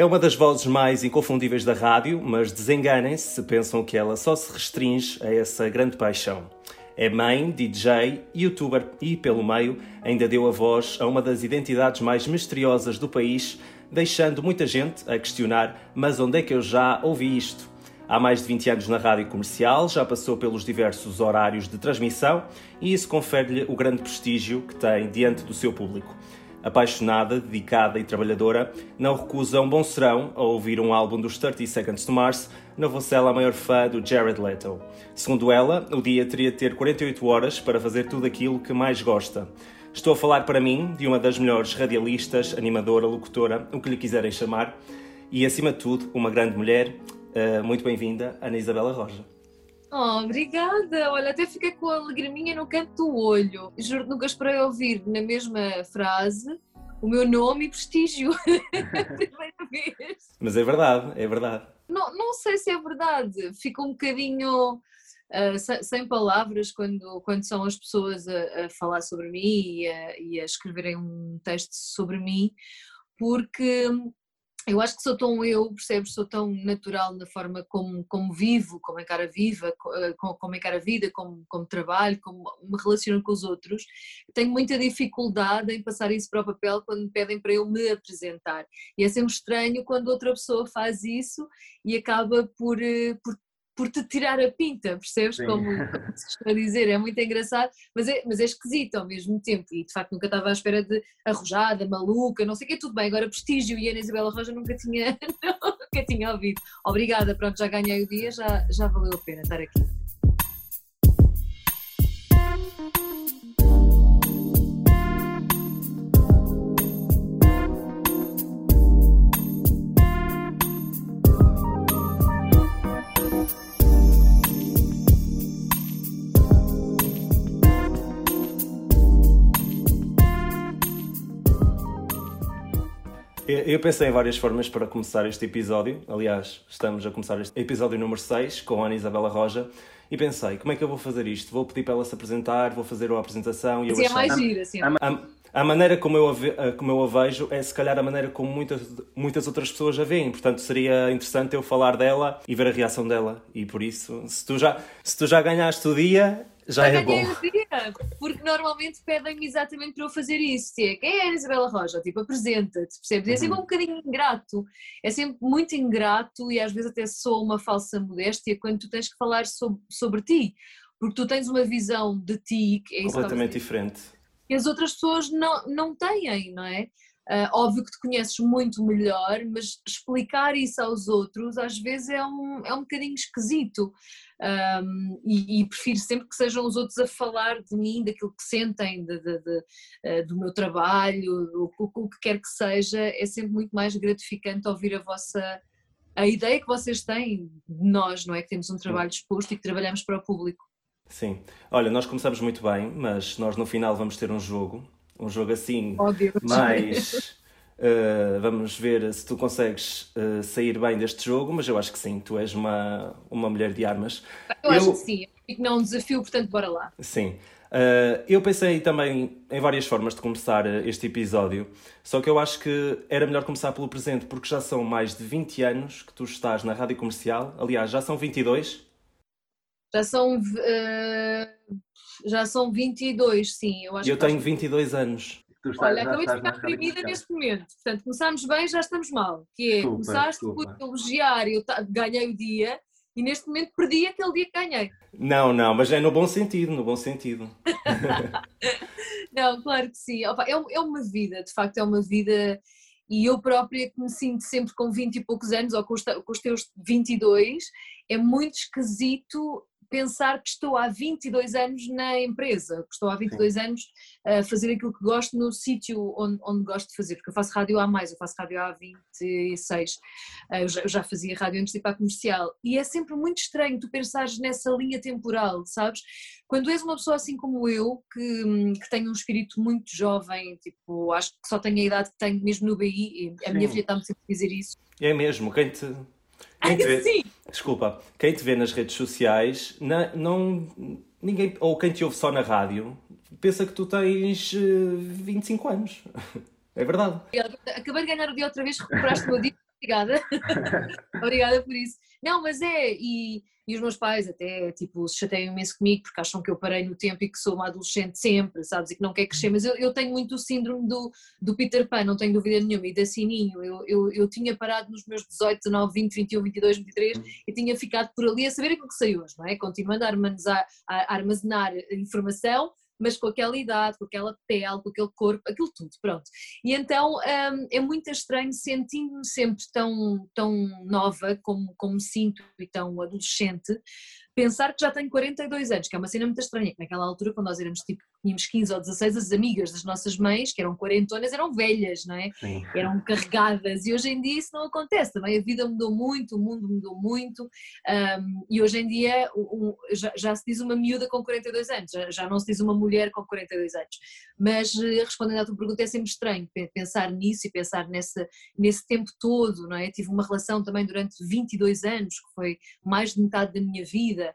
É uma das vozes mais inconfundíveis da rádio, mas desenganem-se se pensam que ela só se restringe a essa grande paixão. É mãe, DJ, youtuber e, pelo meio, ainda deu a voz a uma das identidades mais misteriosas do país, deixando muita gente a questionar: mas onde é que eu já ouvi isto? Há mais de 20 anos na rádio comercial, já passou pelos diversos horários de transmissão e isso confere-lhe o grande prestígio que tem diante do seu público. Apaixonada, dedicada e trabalhadora, não recusa um bom serão a ouvir um álbum dos 30 Seconds to Mars, ser ela a maior fã do Jared Leto. Segundo ela, o dia teria de ter 48 horas para fazer tudo aquilo que mais gosta. Estou a falar para mim de uma das melhores radialistas, animadora, locutora, o que lhe quiserem chamar, e acima de tudo, uma grande mulher. Uh, muito bem-vinda, Ana Isabela Roja. Oh, obrigada! Olha, até fiquei com a lagriminha no canto do olho. Juro que nunca esperei ouvir na mesma frase o meu nome e prestígio. Primeira vez. Mas é verdade, é verdade. Não, não sei se é verdade. Fico um bocadinho uh, sem, sem, palavras quando, quando são as pessoas a, a falar sobre mim e a, e a escreverem um texto sobre mim, porque eu acho que sou tão eu, percebes? Sou tão natural na forma como, como vivo, como encara a viva, eh, como encara a vida, como, como trabalho, como me relaciono com os outros. Tenho muita dificuldade em passar isso para o papel quando me pedem para eu me apresentar. E é sempre estranho quando outra pessoa faz isso e acaba por, eh, por por te tirar a pinta, percebes? Como, como, se costuma dizer, é muito engraçado, mas é, mas é esquisito ao mesmo tempo. E de facto nunca estava à espera de arrojada, maluca, não sei o que, tudo bem. Agora prestígio e Ana Isabela Roja nunca tinha, nunca tinha ouvido. Obrigada, pronto, já ganhei o dia, já, já valeu a pena estar aqui. Eu pensei em várias formas para começar este episódio. Aliás, estamos a começar este episódio número 6 com a Ana Isabela Roja. E pensei, como é que eu vou fazer isto? Vou pedir para ela se apresentar, vou fazer a apresentação e eu Sim, é mais gira, assim. A, a, a, maneira como eu, a, como eu a vejo é se calhar a maneira como muitas, muitas outras pessoas a veem. Portanto, seria interessante eu falar dela e ver a reação dela. E por isso, se tu já, se tu já ganhaste o dia, já é bom. Dia, porque normalmente pedem-me exatamente para eu fazer isso. É, quem é a Isabela Roja? Tipo, apresenta-te, percebes? É sempre uhum. um bocadinho ingrato. É sempre muito ingrato e às vezes até sou uma falsa modéstia quando tu tens que falar sobre, sobre ti. Porque tu tens uma visão de ti que é completamente diferente. Que as outras pessoas não, não têm, não é? Uh, óbvio que te conheces muito melhor, mas explicar isso aos outros às vezes é um, é um bocadinho esquisito. Um, e, e, prefiro sempre que sejam os outros a falar de mim, daquilo que sentem, de, de, de, uh, do meu trabalho, o, o, que quer que seja, é sempre muito mais gratificante ouvir a vossa a ideia que vocês têm de nós, não é? Que temos um trabalho disposto e que trabalhamos para o público. Sim. Olha, nós começamos muito bem, mas nós no final vamos ter um jogo um jogo assim mais. Uh, vamos ver se tu consegues uh, sair bem deste jogo, mas eu acho que sim, tu és uma, uma mulher de armas. Eu, eu... acho que sim, que não é um desafio, portanto, bora lá. Sim. Uh, eu pensei também em várias formas de começar este episódio, só que eu acho que era melhor começar pelo presente, porque já são mais de 20 anos que tu estás na rádio comercial. Aliás, já são 22? Já são. Uh, já são 22, sim. Eu, acho eu tenho 22 anos. Estás, Olha, acabei de ficar deprimida neste momento. Portanto, começámos bem, já estamos mal. Que é, desculpa, começaste desculpa. por elogiar, eu ganhei o dia e neste momento perdi aquele dia que ganhei. Não, não, mas é no bom sentido, no bom sentido. não, claro que sim. Opa, é, é uma vida, de facto, é uma vida. E eu própria que me sinto sempre com 20 e poucos anos, ou com os, com os teus 22, é muito esquisito pensar que estou há 22 anos na empresa, que estou há 22 Sim. anos a fazer aquilo que gosto no sítio onde, onde, gosto de fazer, porque eu faço rádio há mais, eu faço rádio há 26, eu já, eu já fazia rádio antes de ir para a comercial, e é sempre muito estranho tu pensares nessa linha temporal, sabes? Quando és uma pessoa assim como eu, que, que tem um espírito muito jovem, tipo, acho que só tenho a idade que tenho mesmo no BI, a Sim. minha filha está-me sempre a dizer isso. É mesmo, quem te quem te vê, Sim. Desculpa, quem te vê nas redes sociais, na, não, ninguém, ou quem te ouve só na rádio, pensa que tu tens uh, eh, 25 anos. É verdade. Acabei de ganhar o dia outra vez, recuperaste o meu dia. Obrigada. Obrigada por isso. Não, mas é, e, e os meus pais até tipo, se chateiam imenso comigo porque acham que eu parei no tempo e que sou uma adolescente sempre, sabes? E que não quer crescer. Mas eu, eu tenho muito o síndrome do, do Peter Pan, não tenho dúvida nenhuma, e da Sininho. Eu, eu, eu tinha parado nos meus 18, 19, 20, 21, 22, 23 e tinha ficado por ali a saber aquilo que sei hoje, não é? Continuando a armazenar, a armazenar informação mas com aquela idade, com aquela pele, com aquele corpo, aquilo tudo, pronto. E então hum, é muito estranho sentindo-me sempre tão, tão nova como, como me sinto e tão adolescente, pensar que já tenho 42 anos, que é uma cena muito estranha, que naquela altura, quando nós éramos tipo, tínhamos 15 ou 16, as amigas das nossas mães, que eram quarentonas, eram velhas, não é? Sim. Eram carregadas, e hoje em dia isso não acontece, também a vida mudou muito, o mundo mudou muito, um, e hoje em dia um, já, já, se diz uma miúda com 42 anos, já, já, não se diz uma mulher com 42 anos, mas eh, respondendo à tua pergunta é sempre estranho pensar nisso e pensar nesse, nesse tempo todo, não é? Tive uma relação também durante 22 anos, que foi mais de metade da minha vida,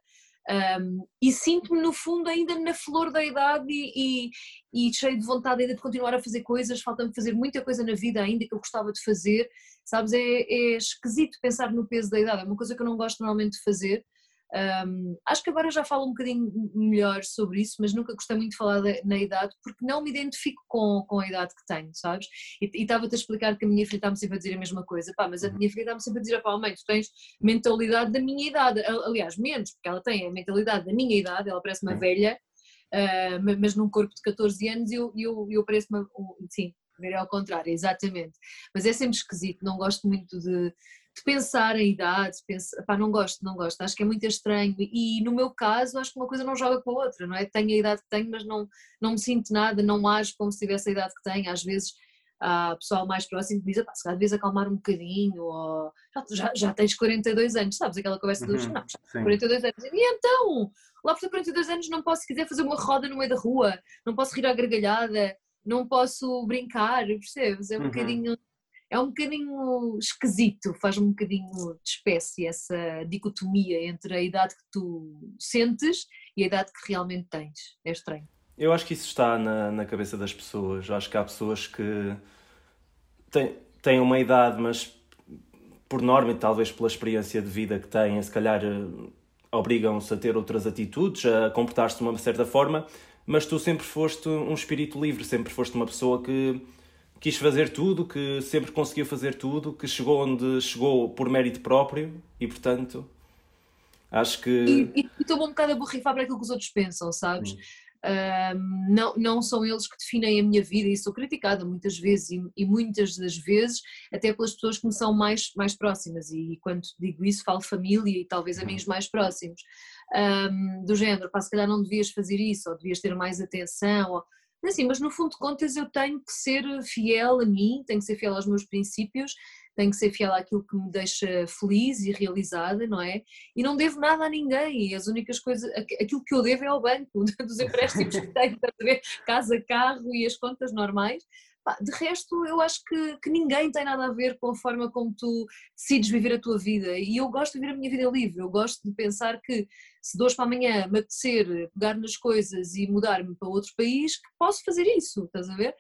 um, e sinto-me no fundo ainda na flor da idade e, e, e cheio de vontade ainda de continuar a fazer coisas, falta-me fazer muita coisa na vida ainda que eu gostava de fazer, sabes, é, é esquisito pensar no peso da idade, é uma coisa que eu não gosto normalmente de fazer, um, acho que agora já falo um bocadinho melhor sobre isso, mas nunca gostei muito de falar de, na idade porque não me identifico com, com a idade que tenho, sabes? E estava-te a explicar que a minha filha está-me sempre a dizer a mesma coisa, pá, mas a uhum. minha filha está-me sempre a dizer, pá, mãe, tu tens mentalidade da minha idade, aliás, menos, porque ela tem a mentalidade da minha idade, ela parece uma uhum. velha, uh, mas num corpo de 14 anos eu, eu, eu pareço uma, sim, ver ao contrário, exatamente. Mas é sempre esquisito, não gosto muito de de pensar em idade, pensa, pá, não gosto, não gosto, acho que é muito estranho e no meu caso acho que uma coisa não joga com a outra, não é? Tenho a idade que tenho, mas não, não me sinto nada, não ajo como se tivesse a idade que tenho, às vezes há pessoal mais próximo que diz, pá, se calhar devias acalmar um bocadinho, ou já, já tens 42 anos, sabes? Aquela conversa dos, uhum, não, já tens 42 anos, e então, lá por ter 42 anos não posso, se quiser fazer uma roda no meio da rua, não posso rir à gargalhada, não posso brincar, percebes? É um uhum. bocadinho é um bocadinho esquisito, faz um bocadinho de espécie essa dicotomia entre a idade que tu sentes e a idade que realmente tens. É estranho. Eu acho que isso está na, na cabeça das pessoas. Acho que há pessoas que têm, têm uma idade, mas por norma e talvez pela experiência de vida que têm, se calhar eh, obrigam-se a ter outras atitudes, a comportar-se de uma certa forma, mas tu sempre foste um espírito livre, sempre foste uma pessoa que quis fazer tudo, que sempre conseguiu fazer tudo, que chegou onde chegou por mérito próprio e, portanto, acho que. E estou um bocado a borrifar para aquilo que os outros pensam, sabes? Hum. Um, não, não são eles que definem a minha vida e sou criticada muitas vezes e, e, muitas das vezes até pelas pessoas que me são mais, mais próximas e quando digo isso falo família e talvez amigos uhum. mais próximos um, do género, pá, se calhar não devias fazer isso ou devias ter mais atenção ou, assim, mas no fundo de contas eu tenho que ser fiel a mim, tenho que ser fiel aos meus princípios, tenho que ser fiel àquilo que me deixa feliz e realizada, não é? E não devo nada a ninguém, e as únicas coisas, aquilo que eu devo é ao banco, dos empréstimos que tenho, casa, carro e as contas normais, de resto, eu acho que, que, ninguém tem nada a ver com a forma como tu decides viver a tua vida. E eu gosto de viver a minha vida livre. Eu gosto de pensar que se de hoje para amanhã me apetecer pegar nas coisas e mudar-me para outro país, que posso fazer isso, estás a ver?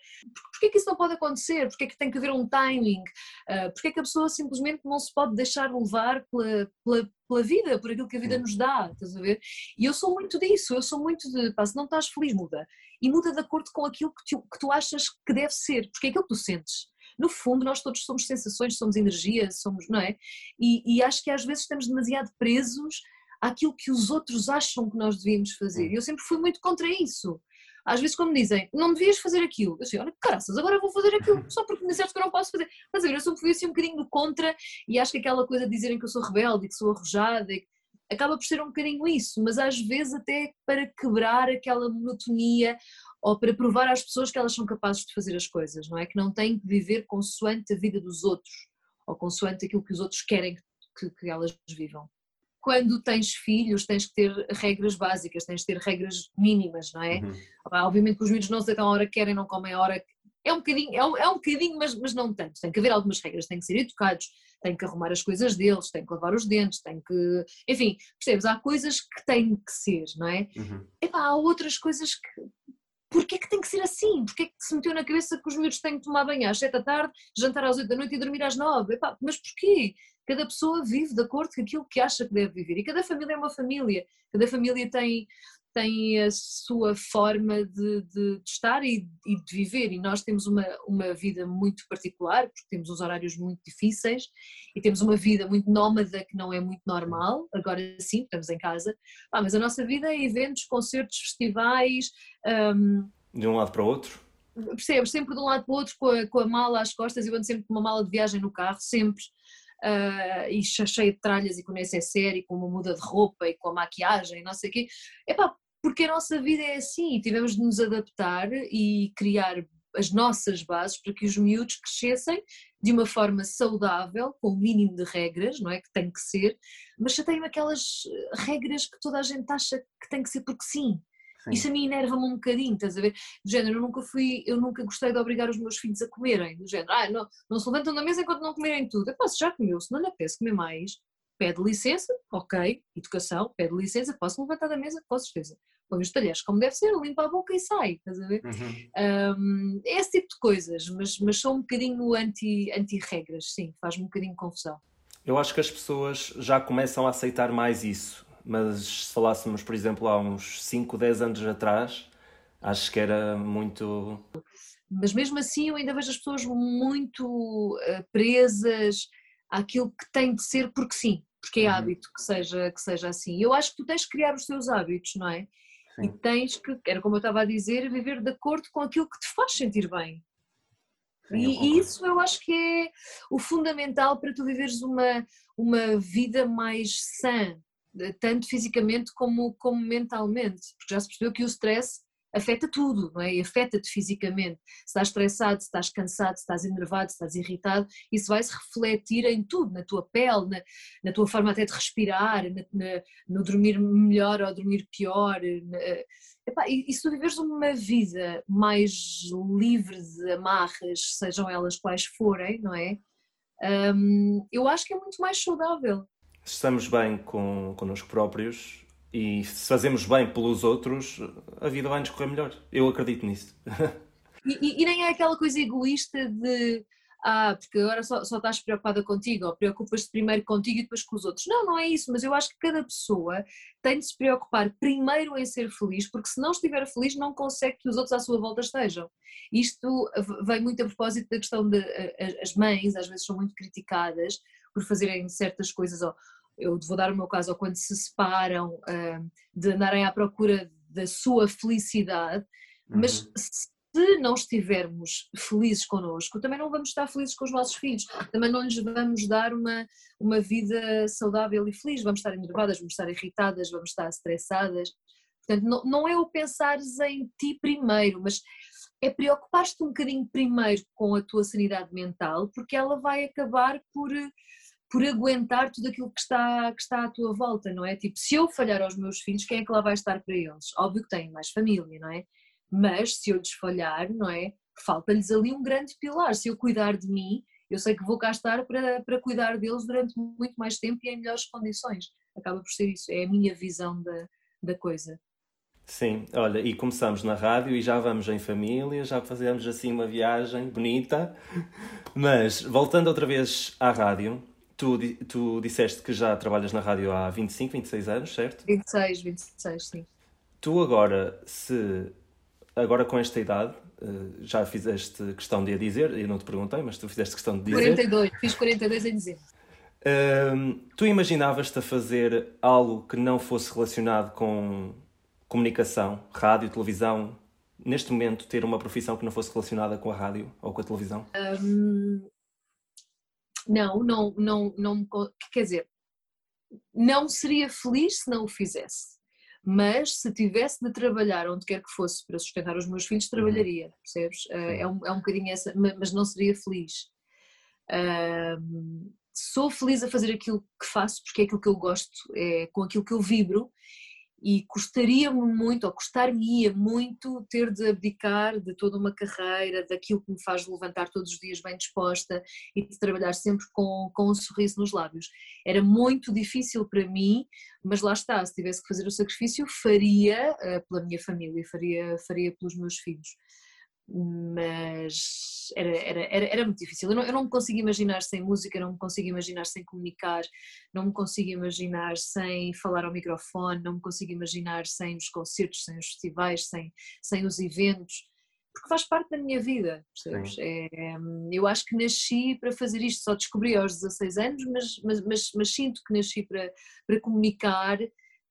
Porquê que isso não pode acontecer? Porquê que tem que haver um timing? Uh, porquê que a pessoa simplesmente não se pode deixar levar pela, pela, pela vida, por aquilo que a vida nos dá, estás a ver? E eu sou muito disso, eu sou muito de, pá, se não estás feliz, muda. E muda de acordo com aquilo que tu, que tu achas que deve ser, porque é aquilo que tu sentes no fundo nós todos somos sensações, somos energia, somos, não é? E, e, acho que às vezes estamos demasiado presos àquilo que os outros acham que nós devíamos fazer. E eu sempre fui muito contra isso. Às vezes, como me dizem, não devias fazer aquilo, eu sei, olha, caraças, agora vou fazer aquilo, só porque me disseste que eu não posso fazer. Mas eu sempre fui assim um bocadinho do contra e acho que aquela coisa de dizerem que eu sou rebelde e que sou arrojada acaba por ser um bocadinho isso, mas às vezes até para quebrar aquela monotonia ou para provar às pessoas que elas são capazes de fazer as coisas, não é? Que não têm que viver consoante a vida dos outros ou consoante aquilo que os outros querem que, que elas vivam quando tens filhos tens que ter regras básicas, tens que ter regras mínimas, não é? Uhum. Obviamente que os miúdos não se deitam a hora que querem, não comem a hora que... É um bocadinho, é um, é um bocadinho mas, mas não tanto. Tem que haver algumas regras, têm que ser educados, têm que arrumar as coisas deles, têm que lavar os dentes, têm que... Enfim, percebes? Há coisas que têm que ser, não é? Uhum. Epá, há outras coisas que porquê que tem que ser assim? Porquê que se meteu na cabeça que os miúdos têm que tomar banho às 7 da tarde, jantar às 8 da noite e dormir às 9? Epá, mas porquê? Cada pessoa vive de acordo com aquilo que acha que deve viver e cada família é uma família, cada família tem, tem a sua forma de, de, de estar e, e, de viver e nós temos uma, uma vida muito particular porque temos uns horários muito difíceis e temos uma vida muito nómada que não é muito normal, agora sim, estamos em casa, ah, mas a nossa vida é eventos, concertos, festivais... Um, de um lado para o outro? Percebes? Sempre de um lado para o outro com a, com a mala às costas, eu ando sempre com uma mala de viagem no carro, sempre uh, e cheia de tralhas e com necessaire e com uma muda de roupa e com a maquiagem, não sei o quê. Epá, porque a nossa vida é assim e tivemos de nos adaptar e criar as nossas bases para que os miúdos crescessem de uma forma saudável, com o mínimo de regras, não é? Que tem que ser, mas já tem aquelas regras que toda a gente acha que tem que ser porque sim. sim. Isso a mim enerva-me um bocadinho, estás a ver? Do género, eu nunca fui, eu nunca gostei de obrigar os meus filhos a comerem, do género, ah, não, não se levantam da mesa enquanto não comerem tudo. Eu posso já comeu, se não lhe apetece comer mais, pede licença, ok, educação, pede licença, posso levantar da mesa, com certeza põe os talheres como deve ser, limpa a boca e sai, estás a ver? Uhum. Um, é esse tipo de coisas, mas, mas sou um bocadinho anti-regras, anti sim, faz-me um bocadinho confusão. Eu acho que as pessoas já começam a aceitar mais isso, mas se falássemos, por exemplo, há uns 5, 10 anos atrás, acho que era muito. Mas mesmo assim eu ainda vejo as pessoas muito uh, presas àquilo que tem de ser porque sim, porque é uhum. hábito que seja, que seja assim. Eu acho que tu tens de criar os teus hábitos, não é? Sim. E tens que, era como eu estava a dizer, viver de acordo com aquilo que te faz sentir bem. Sim, e, isso eu acho que é o fundamental para tu viveres uma, uma vida mais sã, tanto fisicamente como, como mentalmente, porque já se percebeu que o stress afeta tudo, não é? Afeta-te fisicamente. Se estás estressado, se estás cansado, se estás enervado, se estás irritado, isso vai se refletir em tudo, na tua pele, na, na tua forma até de respirar, na, na, no dormir melhor ou dormir pior. Epá, e, e se tu viveres uma vida mais livre de amarras, sejam elas quais forem, não é? Um, eu acho que é muito mais saudável. Estamos bem com, connosco próprios, e se fazemos bem pelos outros, a vida vai nos correr melhor. Eu acredito nisso. E, e, nem é aquela coisa egoísta de ah, porque agora só, só estás preocupada contigo, ou preocupas-te primeiro contigo e depois com os outros. Não, não é isso, mas eu acho que cada pessoa tem de se preocupar primeiro em ser feliz, porque se não estiver feliz não consegue que os outros à sua volta estejam. Isto vem muito a propósito da questão de as mães às vezes são muito criticadas por fazerem certas coisas, ou, eu vou dar o meu caso, ou quando se separam, de andarem à procura da sua felicidade, uhum. mas se não estivermos felizes connosco, também não vamos estar felizes com os nossos filhos, também não lhes vamos dar uma, uma vida saudável e feliz, vamos estar enervadas, vamos estar irritadas, vamos estar estressadas. Portanto, não, não é o pensares em ti primeiro, mas é preocupar-te um bocadinho primeiro com a tua sanidade mental, porque ela vai acabar por por aguentar tudo aquilo que está, que está à tua volta, não é? Tipo, se eu falhar aos meus filhos, quem é que lá vai estar para eles? Óbvio que têm mais família, não é? Mas se eu lhes falhar, não é? Falta-lhes ali um grande pilar. Se eu cuidar de mim, eu sei que vou cá estar para, para cuidar deles durante muito mais tempo e em melhores condições. Acaba por ser isso, é a minha visão da, da coisa. Sim, olha, e começamos na rádio e já vamos em família, já fazemos assim uma viagem bonita. Mas voltando outra vez à rádio, Tu, tu disseste que já trabalhas na rádio há 25, 26 anos, certo? 26, 26, sim. Tu agora, se agora com esta idade, eh, já fizeste questão de a dizer, eu não te perguntei, mas tu fizeste questão de dizer. 42, fiz 42 em dezembro. Um, tu imaginavas-te a fazer algo que não fosse relacionado com comunicação, rádio, televisão? Neste momento, ter uma profissão que não fosse relacionada com a rádio ou com a televisão? Um, não, não, não, não, quer dizer, não seria feliz se não o fizesse. Mas se tivesse de trabalhar onde quer que fosse para sustentar os meus filhos, trabalharia, percebes? Eh, é um, é um bocadinho essa, mas não seria feliz. Sou feliz a fazer aquilo que faço porque é aquilo que eu gosto, é com aquilo que eu vibro e custaria-me muito, ou custar-me-ia muito, ter de abdicar de toda uma carreira, daquilo que me faz levantar todos os dias bem disposta e de trabalhar sempre com, com um sorriso nos lábios. Era muito difícil para mim, mas lá está, se tivesse que fazer o sacrifício, faria uh, pela minha família, faria, faria pelos meus filhos mas era, era, era, muito difícil. Eu não, eu não me consigo imaginar sem música, não me consigo imaginar sem comunicar, não me consigo imaginar sem falar ao microfone, não me consigo imaginar sem os concertos, sem os festivais, sem, sem os eventos, porque faz parte da minha vida, percebes? É, eu acho que nasci para fazer isto, só descobri aos 16 anos, mas, mas, mas, mas sinto que nasci para, para comunicar.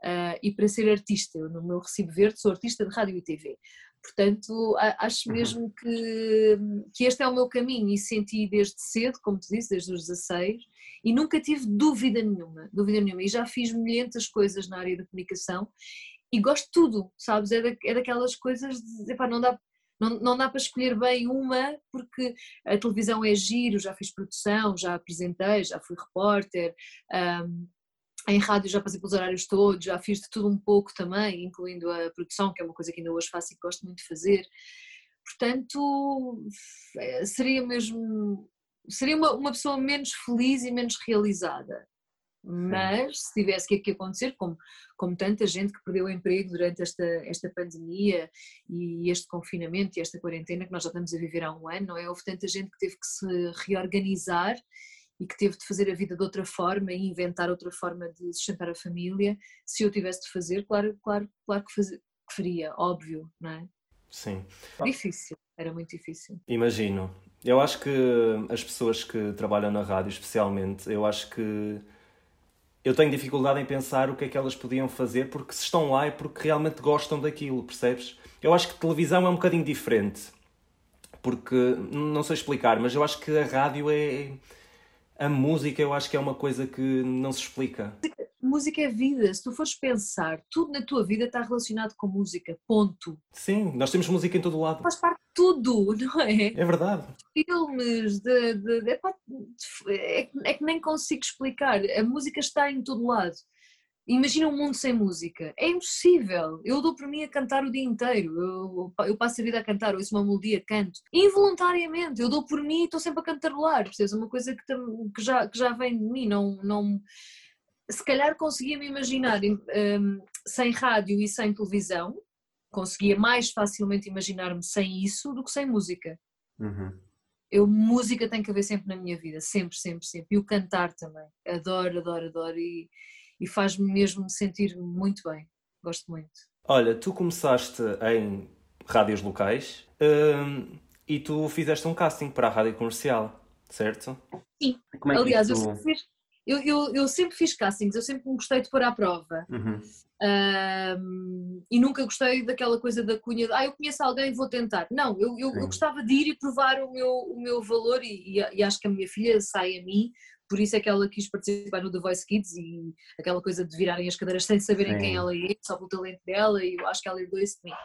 Uh, e para ser artista, eu no meu recibo verde sou artista de rádio e TV, Portanto, acho uhum. mesmo que, que este é o meu caminho e senti desde cedo, como te disse, desde os 16, e nunca tive dúvida nenhuma, dúvida nenhuma. E já fiz milhentas coisas na área da comunicação e gosto de tudo, sabes? É, da, é daquelas coisas de, epá, não dá não, não dá para escolher bem uma, porque a televisão é giro, já fiz produção, já apresentei, já fui repórter, um, em rádio já passei pelos horários todos, já fiz de tudo um pouco também, incluindo a produção, que é uma coisa que ainda hoje faço e que gosto muito de fazer. Portanto, é, seria mesmo. Seria uma, uma pessoa menos feliz e menos realizada. Mas se tivesse que, que acontecer, como, como tanta gente que perdeu o emprego durante esta, esta pandemia e este confinamento e esta quarentena que nós já estamos a viver há um ano, não é? Houve tanta gente que teve que se reorganizar e que teve de fazer a vida de outra forma e inventar outra forma de sustentar a família, se eu tivesse de fazer, claro, claro, claro que, que faria, óbvio, não é? Sim. Difícil, era muito difícil. Imagino. Eu acho que as pessoas que trabalham na rádio, especialmente, eu acho que eu tenho dificuldade em pensar o que é que elas podiam fazer porque se estão lá é porque realmente gostam daquilo, percebes? Eu acho que televisão é um bocadinho diferente. Porque, não sei explicar, mas eu acho que a rádio é a música eu acho que é uma coisa que não se explica. Música é vida, se tu fores pensar, tudo na tua vida está relacionado com música, ponto. Sim, nós temos música em todo lado. Faz parte de tudo, não é? É verdade. Filmes, de, de, de, é, é que nem consigo explicar, a música está em todo lado. Imagina um mundo sem música. É impossível. Eu dou por mim a cantar o dia inteiro. Eu, eu passo a vida a cantar, ouço uma melodia, canto. Involuntariamente. Eu dou por mim e estou sempre a cantarolar. Percebes? É uma coisa que, que, já, que já vem de mim. Não, não... Se calhar conseguia me imaginar um, sem rádio e sem televisão. Conseguia mais facilmente imaginar-me sem isso do que sem música. Uhum. Eu, música tem que haver sempre na minha vida. Sempre, sempre, sempre. E o cantar também. Adoro, adoro, adoro. E e faz-me mesmo sentir muito bem. Gosto muito. Olha, tu começaste em rádios locais hum, e tu fizeste um casting para a rádio comercial, certo? Sim. É Aliás, eu, sempre fiz, eu, eu, eu, sempre fiz castings, eu sempre me gostei de pôr à prova. Uhum. Um, e nunca gostei daquela coisa da cunha de ah, eu conheço alguém, vou tentar. Não, eu, eu, eu gostava de ir e provar o meu, o meu valor e, e, e acho que a minha filha sai a mim por isso é que ela quis participar no The Voice Kids e aquela coisa de virarem as cadeiras sem saberem Sim. quem ela é, só pelo talento dela, e eu acho que ela herdou isso de mim.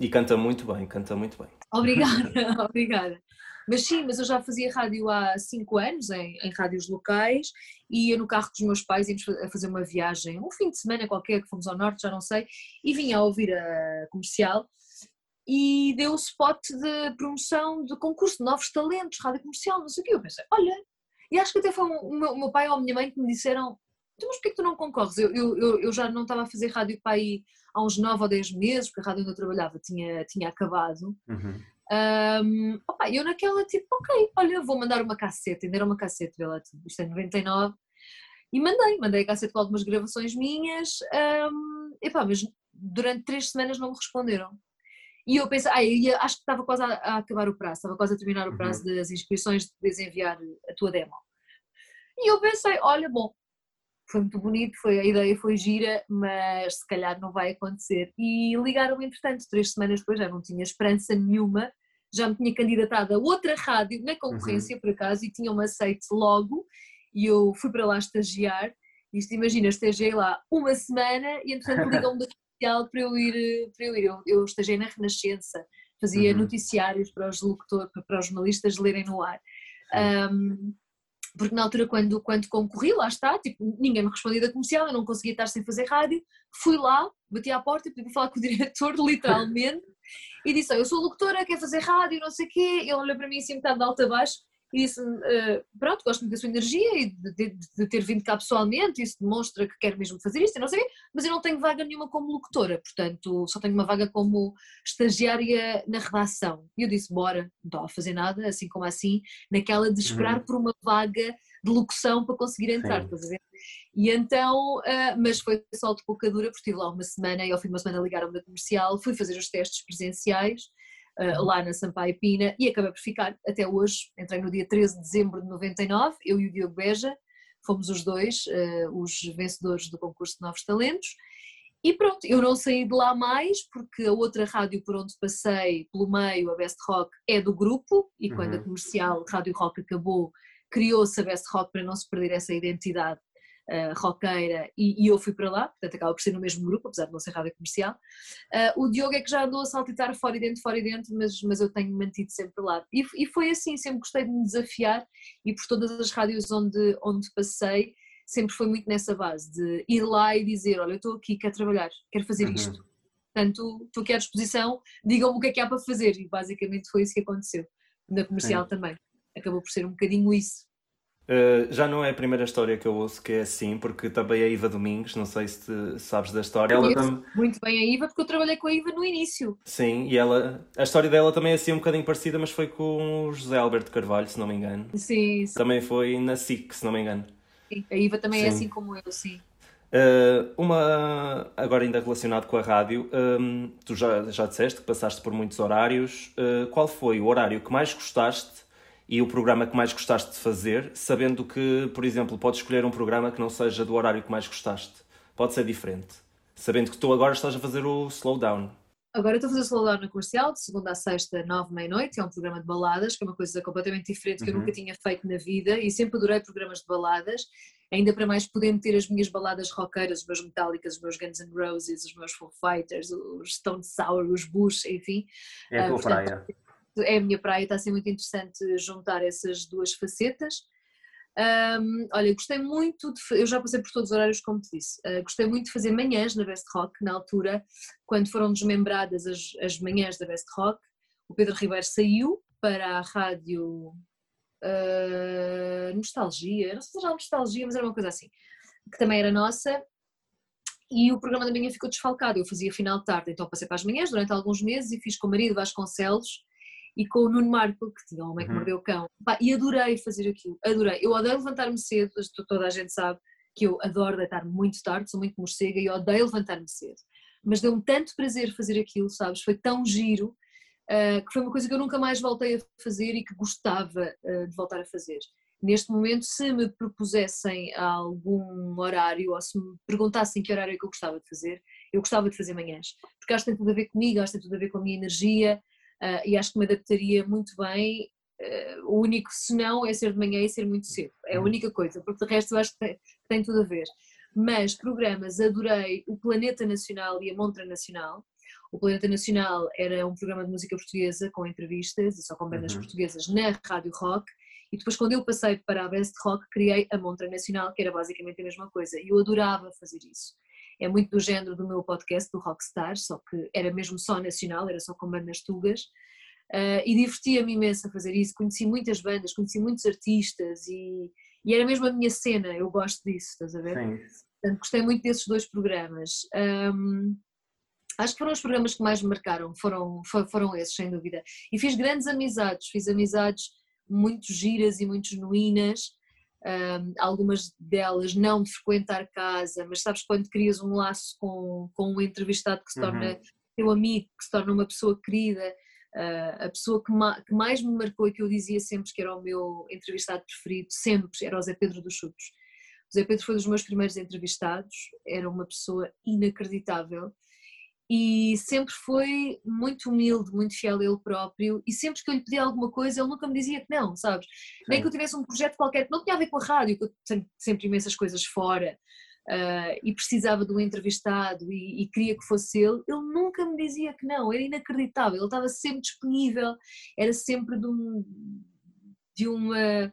E canta muito bem, canta muito bem. Obrigada, obrigada. Mas sim, mas eu já fazia rádio há 5 anos, em, em, rádios locais, e eu no carro com os meus pais íamos a fazer uma viagem, um fim de semana qualquer, que fomos ao norte, já não sei, e vinha a ouvir a comercial, e deu o spot de promoção de concurso de novos talentos, rádio comercial, não sei o quê. Eu pensei, olha, e acho que até foi o meu, o meu pai ou a minha mãe que me disseram: então, mas porquê que tu não concorres? Eu, eu, eu já não estava a fazer rádio para aí há uns 9 ou 10 meses, porque a rádio onde eu trabalhava tinha, tinha acabado. Uhum. Um, opa, eu naquela tipo, ok, olha, vou mandar uma cassete, ainda era uma cassete, vê lá, tipo, isto é 99, e mandei, mandei a cassete com algumas gravações minhas, um, epá, mas durante três semanas não me responderam. E eu pensei, ah, eu acho que estava quase a, a, acabar o prazo, estava quase a terminar o prazo uhum. das inscrições de poderes enviar a tua demo. E eu pensei, olha, bom, foi muito bonito, foi, a ideia foi gira, mas se calhar não vai acontecer. E ligaram entretanto, três semanas depois, já não tinha esperança nenhuma, já me tinha candidatado a outra rádio na concorrência, uhum. por acaso, e tinham-me aceito logo, e eu fui para lá estagiar, isto imagina, estagiei lá uma semana, e entretanto ligam-me para eu ir. Para eu, ir. eu, eu estagiei na Renascença, fazia uhum. noticiários para os locutores, para os jornalistas lerem no ar. Um, porque na altura quando, quando concorri, lá está, tipo, ninguém me respondia da comercial, eu não conseguia estar sem fazer rádio, fui lá, bati à porta e pedi para falar com o diretor, literalmente, e disse, eu sou locutora, quero fazer rádio, não sei o quê, ele olhou para mim assim um bocado de alto a baixo, e disse uh, pronto, gosto muito da sua energia e de, de, de, ter vindo cá pessoalmente, isso demonstra que quer mesmo fazer isto, não sei, mas eu não tenho vaga nenhuma como locutora, portanto só tenho uma vaga como estagiária na redação. E eu disse, bora, não estava a fazer nada, assim como assim, naquela de esperar uhum. por uma vaga de locução para conseguir entrar, estás a ver? E então, uh, mas foi só de pouca dura, porque estive lá uma semana e ao fim de uma semana ligaram-me da comercial, fui fazer os testes presenciais, uh, lá na Sampaio Pina e acabei por ficar até hoje. Entrei no dia 13 de dezembro de 99, eu e o Diogo Beja, fomos os dois uh, os vencedores do concurso de Novos Talentos. E pronto, eu não saí de lá mais porque a outra rádio por onde passei, pelo meio, a Best Rock, é do grupo e quando uhum. a comercial Rádio Rock acabou, criou-se a Best Rock para não se perder essa identidade uh, roqueira e, e, eu fui para lá, portanto acaba por ser no mesmo grupo, apesar de não ser rádio comercial. Uh, o Diogo é que já andou a saltitar fora e dentro, fora e dentro, mas, mas eu tenho mantido sempre lá. E, e foi assim, sempre gostei de me desafiar e por todas as rádios onde, onde passei, sempre foi muito nessa base de ir lá e dizer: Olha, eu estou aqui, quero trabalhar, quero fazer uhum. isto. Portanto, estou aqui à disposição, digam-me o que é que há para fazer. E basicamente foi isso que aconteceu. Na comercial Sim. também. Acabou por ser um bocadinho isso. Uh, já não é a primeira história que eu ouço que é assim, porque também a Iva Domingos, não sei se sabes da história. Ela tam... Muito bem a Iva, porque eu trabalhei com a Iva no início. Sim, e ela, a história dela também é assim um bocadinho parecida, mas foi com o José Alberto Carvalho, se não me engano. Sim, sim. Também foi na SIC, se não me engano. Sim, a Iva também é sim. é assim como eu, sim. Uh, uma, agora ainda relacionado com a rádio, um, ehm, tu já, já disseste que passaste por muitos horários. Uh, qual foi o horário que mais gostaste e o programa que mais gostaste de fazer, sabendo que, por exemplo, podes escolher um programa que não seja do horário que mais gostaste. Pode ser diferente. Sabendo que tu agora estás a fazer o Slowdown. Agora estou a fazer o Slowdown na comercial, de segunda a sexta, nove, meia-noite. É um programa de baladas, que é uma coisa completamente diferente que uhum. eu nunca tinha feito na vida e sempre adorei programas de baladas. Ainda para mais podendo ter as minhas baladas rockeiras, os meus Metallicas, os meus Guns N' Roses, os meus Foo Fighters, os Stone Sour, os Bush, enfim. É a tua uh, portanto, praia é a minha praia, está a ser muito interessante juntar essas duas facetas. Um, olha, gostei muito de. Eu já passei por todos os horários, como te disse. Uh, gostei muito de fazer manhãs na Best Rock, na altura, quando foram desmembradas as, as manhãs da Best Rock. O Pedro Ribeiro saiu para a rádio uh, Nostalgia, não sei se era Nostalgia, mas era uma coisa assim, que também era nossa. E o programa da manhã ficou desfalcado. Eu fazia final de tarde, então passei para as manhãs durante alguns meses e fiz com o marido Vasconcelos e com o Nuno Marco, que tinha o Homem que uhum. Mordeu o Cão. Pá, e adorei fazer aquilo, adorei. Eu odeio levantar-me cedo, toda a gente sabe que eu adoro deitar muito tarde, sou muito morcega e odeio levantar-me cedo. Mas deu-me tanto prazer fazer aquilo, sabes? Foi tão giro uh, que foi uma coisa que eu nunca mais voltei a fazer e que gostava uh, de voltar a fazer. Neste momento, se me propusessem algum horário ou se me perguntassem que horário é que eu gostava de fazer, eu gostava de fazer manhãs, porque acho que tem tudo a ver comigo, acho que tem tudo a ver com a minha energia, uh, e acho que me adaptaria muito bem. Uh, o único senão é ser de manhã e ser muito cedo, é a uhum. única coisa, porque de resto eu acho que tem, tem tudo a ver. Mas programas, adorei o Planeta Nacional e a Montra Nacional. O Planeta Nacional era um programa de música portuguesa com entrevistas e só com bandas uhum. portuguesas na Rádio Rock. E depois, quando eu passei para a Best Rock, criei a Montra Nacional, que era basicamente a mesma coisa. E eu adorava fazer isso é muito do género do meu podcast, do Rockstar, só que era mesmo só nacional, era só com bandas tugas. Uh, e divertia-me imenso a fazer isso. Conheci muitas bandas, conheci muitos artistas e, e, era mesmo a minha cena. Eu gosto disso, estás a ver? Sim. Portanto, gostei muito desses dois programas. Um, acho que foram os programas que mais me marcaram, foram, foram esses, sem dúvida. E fiz grandes amizades, fiz amizades muito giras e muito genuínas um, algumas delas não de frequentar casa, mas sabes quando crias um laço com, com um entrevistado que se torna uhum. teu amigo, que se torna uma pessoa querida, uh, a pessoa que, ma que, mais me marcou e que eu dizia sempre que era o meu entrevistado preferido, sempre, era o Zé Pedro dos Chutos. O Zé Pedro foi um dos meus primeiros entrevistados, era uma pessoa inacreditável e sempre foi muito humilde, muito fiel a ele próprio e sempre que eu lhe pedia alguma coisa ele nunca me dizia que não, sabes? Sim. Nem que eu tivesse um projeto qualquer que não tinha a ver com a rádio, que eu tenho sempre imensas coisas fora uh, e precisava de um entrevistado e, e, queria que fosse ele, ele nunca me dizia que não, era inacreditável, ele estava sempre disponível, era sempre de, um, de uma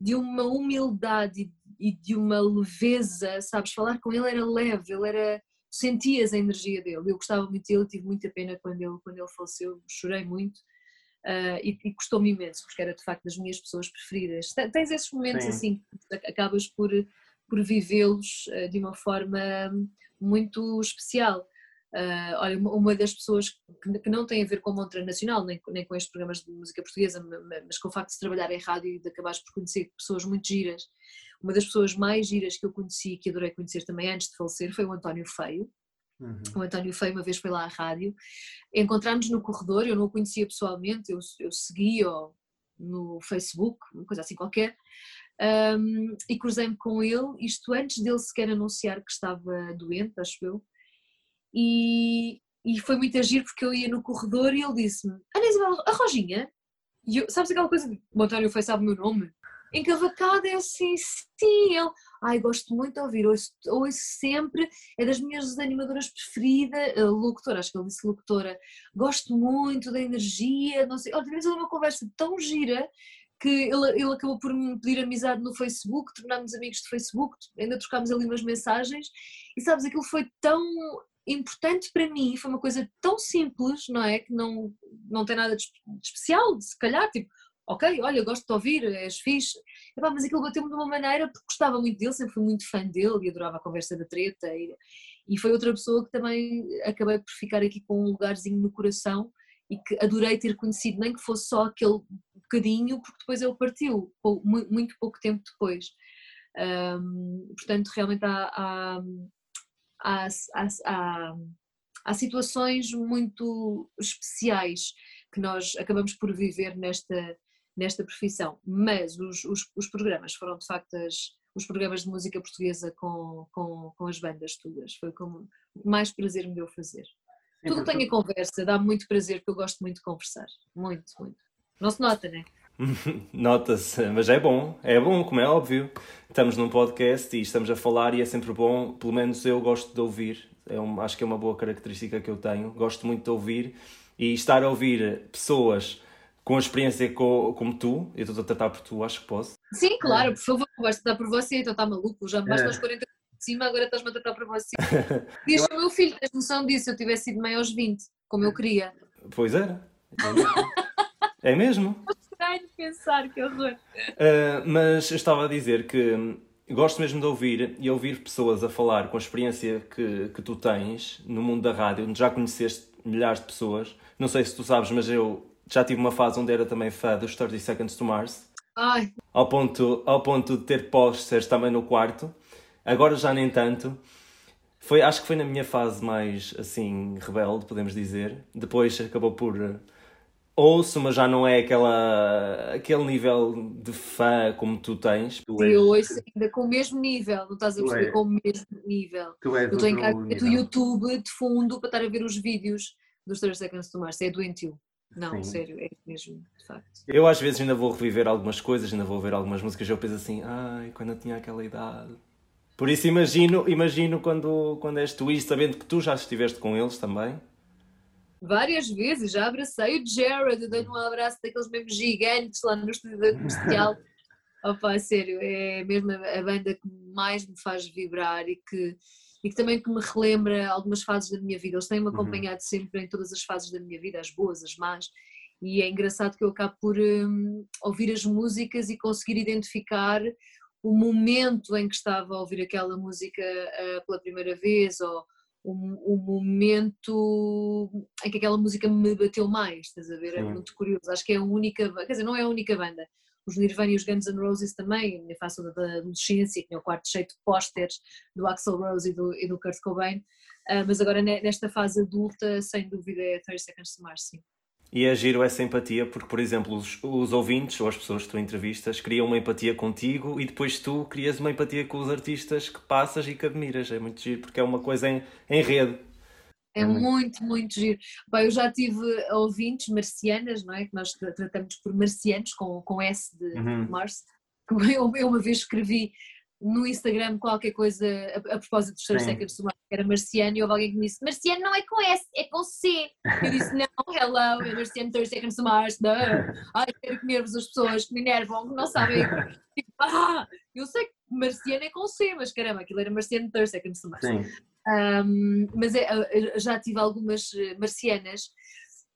de uma humildade e de uma leveza, sabes? Falar com ele era leve, ele era. Sentias a energia dele. Eu gostava muito dele, tive muita pena quando ele, quando ele faleceu, chorei muito. Uh, e, e custou-me imenso, porque era de facto das minhas pessoas preferidas. Tens esses momentos Sim. assim que acabas por, por vivê-los uh, de uma forma muito especial. Uh, olha, uma das pessoas que, não tem a ver com a Montra Nacional, nem, nem com estes programas de música portuguesa, mas com o facto de trabalhar em rádio e de acabares por conhecer pessoas muito giras, uma das pessoas mais giras que eu conheci, que adorei conhecer também antes de falecer, foi o António Feio. Uhum. O António Feio uma vez foi lá à rádio, encontramos no corredor, eu não o conhecia pessoalmente, eu, eu segui-o no Facebook, uma coisa assim qualquer, um, e cruzei-me com ele, isto antes dele sequer anunciar que estava doente, acho eu, e, e foi muito agir porque eu ia no corredor e ele disse-me: Ana Isabel, a Roginha? E eu, sabes aquela coisa de o António foi, sabe o meu nome? Encavacada é assim, sim, ele. Ai, gosto muito de ouvir, ouço, ouço sempre, é das minhas animadoras preferidas, locutora, acho que ele disse locutora, gosto muito da energia, não sei. Olha, tivemos uma conversa tão gira que ele, ele acabou por me pedir amizade no Facebook, tornámos amigos de Facebook, ainda trocámos ali umas mensagens, e sabes, aquilo foi tão importante para mim, foi uma coisa tão simples, não é? Que não, não tem nada de, especial, se calhar, tipo, ok, olha, gosto de ouvir, és fixe, Epá, mas aquilo bateu-me de uma maneira porque gostava muito dele, sempre fui muito fã dele e adorava a conversa da treta e, e foi outra pessoa que também acabei por ficar aqui com um lugarzinho no coração e que adorei ter conhecido, nem que fosse só aquele bocadinho, porque depois ele partiu, muito pouco tempo depois. Portanto, realmente há, há, há, há, há situações muito especiais que nós acabamos por viver nesta, nesta profissão, mas os, os, os programas foram de facto as, os programas de música portuguesa com, com, com as bandas todas, foi como mais prazer me deu fazer. Sim, Tudo tem a conversa, dá muito prazer, porque eu gosto muito de conversar, muito, muito. Não se nota, né? Nota-se, mas é bom, é bom, como é óbvio. Estamos num podcast e estamos a falar e é sempre bom, pelo menos eu gosto de ouvir, é um, acho que é uma boa característica que eu tenho, gosto muito de ouvir e estar a ouvir pessoas com a experiência co, como tu, eu estou a tratar por tu, acho que posso. Sim, claro, por favor, vais tratar por você, então está maluco, já me basta é. aos 40 de cima, agora estás-me a tratar por você. Diz o meu filho, tens noção disso, se eu tivesse sido mãe aos 20, como eu queria. Pois era. É mesmo? estranho pensar, que horror. Uh, mas eu estava a dizer que gosto mesmo de ouvir e ouvir pessoas a falar com a experiência que, que tu tens no mundo da rádio, onde já conheceste milhares de pessoas. Não sei se tu sabes, mas eu já tive uma fase onde era também fã dos 30 Seconds to Mars. Ai. Ao ponto, ao ponto de ter posters também no quarto. Agora já nem tanto. Foi, acho que foi na minha fase mais assim rebelde, podemos dizer. Depois acabou por ouço, mas já não é aquela, aquele nível de fã como tu tens. Tu eu ouço ainda com o mesmo nível, não estás a perceber? Com o mesmo nível. Tu és eu tenho cá do YouTube de fundo para estar a ver os vídeos dos 30 Seconds to Mars, é doentio. Não, Sim. sério, é mesmo, de facto. Eu às vezes ainda vou reviver algumas coisas, ainda vou ver algumas músicas, eu penso assim, ai, quando eu tinha aquela idade. Por isso imagino, imagino quando, quando és tu e sabendo que tu já estiveste com eles também várias vezes, já abracei o Jared, dei-lhe um abraço daqueles mesmo gigantes lá no estúdio da comercial. Opa, sério, é mesmo a banda que mais me faz vibrar e que, e que também que me relembra algumas fases da minha vida. Eles têm-me uhum. acompanhado uhum. sempre em todas as fases da minha vida, as boas, as más, e é engraçado que eu acabo por um, ouvir as músicas e conseguir identificar o momento em que estava a ouvir aquela música uh, pela primeira vez ou o, o, momento em que aquela música me bateu mais, estás a ver? É muito curioso. Acho que é a única, quer dizer, não é a única banda. Os Nirvana e os Guns N' Roses também, na fase da adolescência, tinha o quarto cheio de pósteres do Axel Rose e do, e do Kurt Cobain, uh, mas agora nesta fase adulta, sem dúvida, é 30 Seconds to Mars, sim. E é giro essa empatia, porque, por exemplo, os, os, ouvintes ou as pessoas que tu entrevistas criam uma empatia contigo e depois tu crias uma empatia com os artistas que passas e que admiras. É muito giro, porque é uma coisa em, em rede. É muito, muito giro. Bem, eu já tive ouvintes marcianas, não é? Que nós tratamos por marcianos, com, com S de uhum. Mars. Eu, eu uma vez escrevi no Instagram qualquer coisa a, a propósito dos 30 Seconds to era Marciano, e houve alguém que me disse: Marciano não é com S, é com C. Eu disse: Não, hello, é Marciano 30 Seconds to Mars. Não. Ai, quero comer-vos as pessoas que me enervam, que não sabem. Tipo, ah, eu sei que Marciano é com C, mas caramba, aquilo era Marciano 30 Seconds to Mars. Sim. Um, mas é, já tive algumas eh, marcianas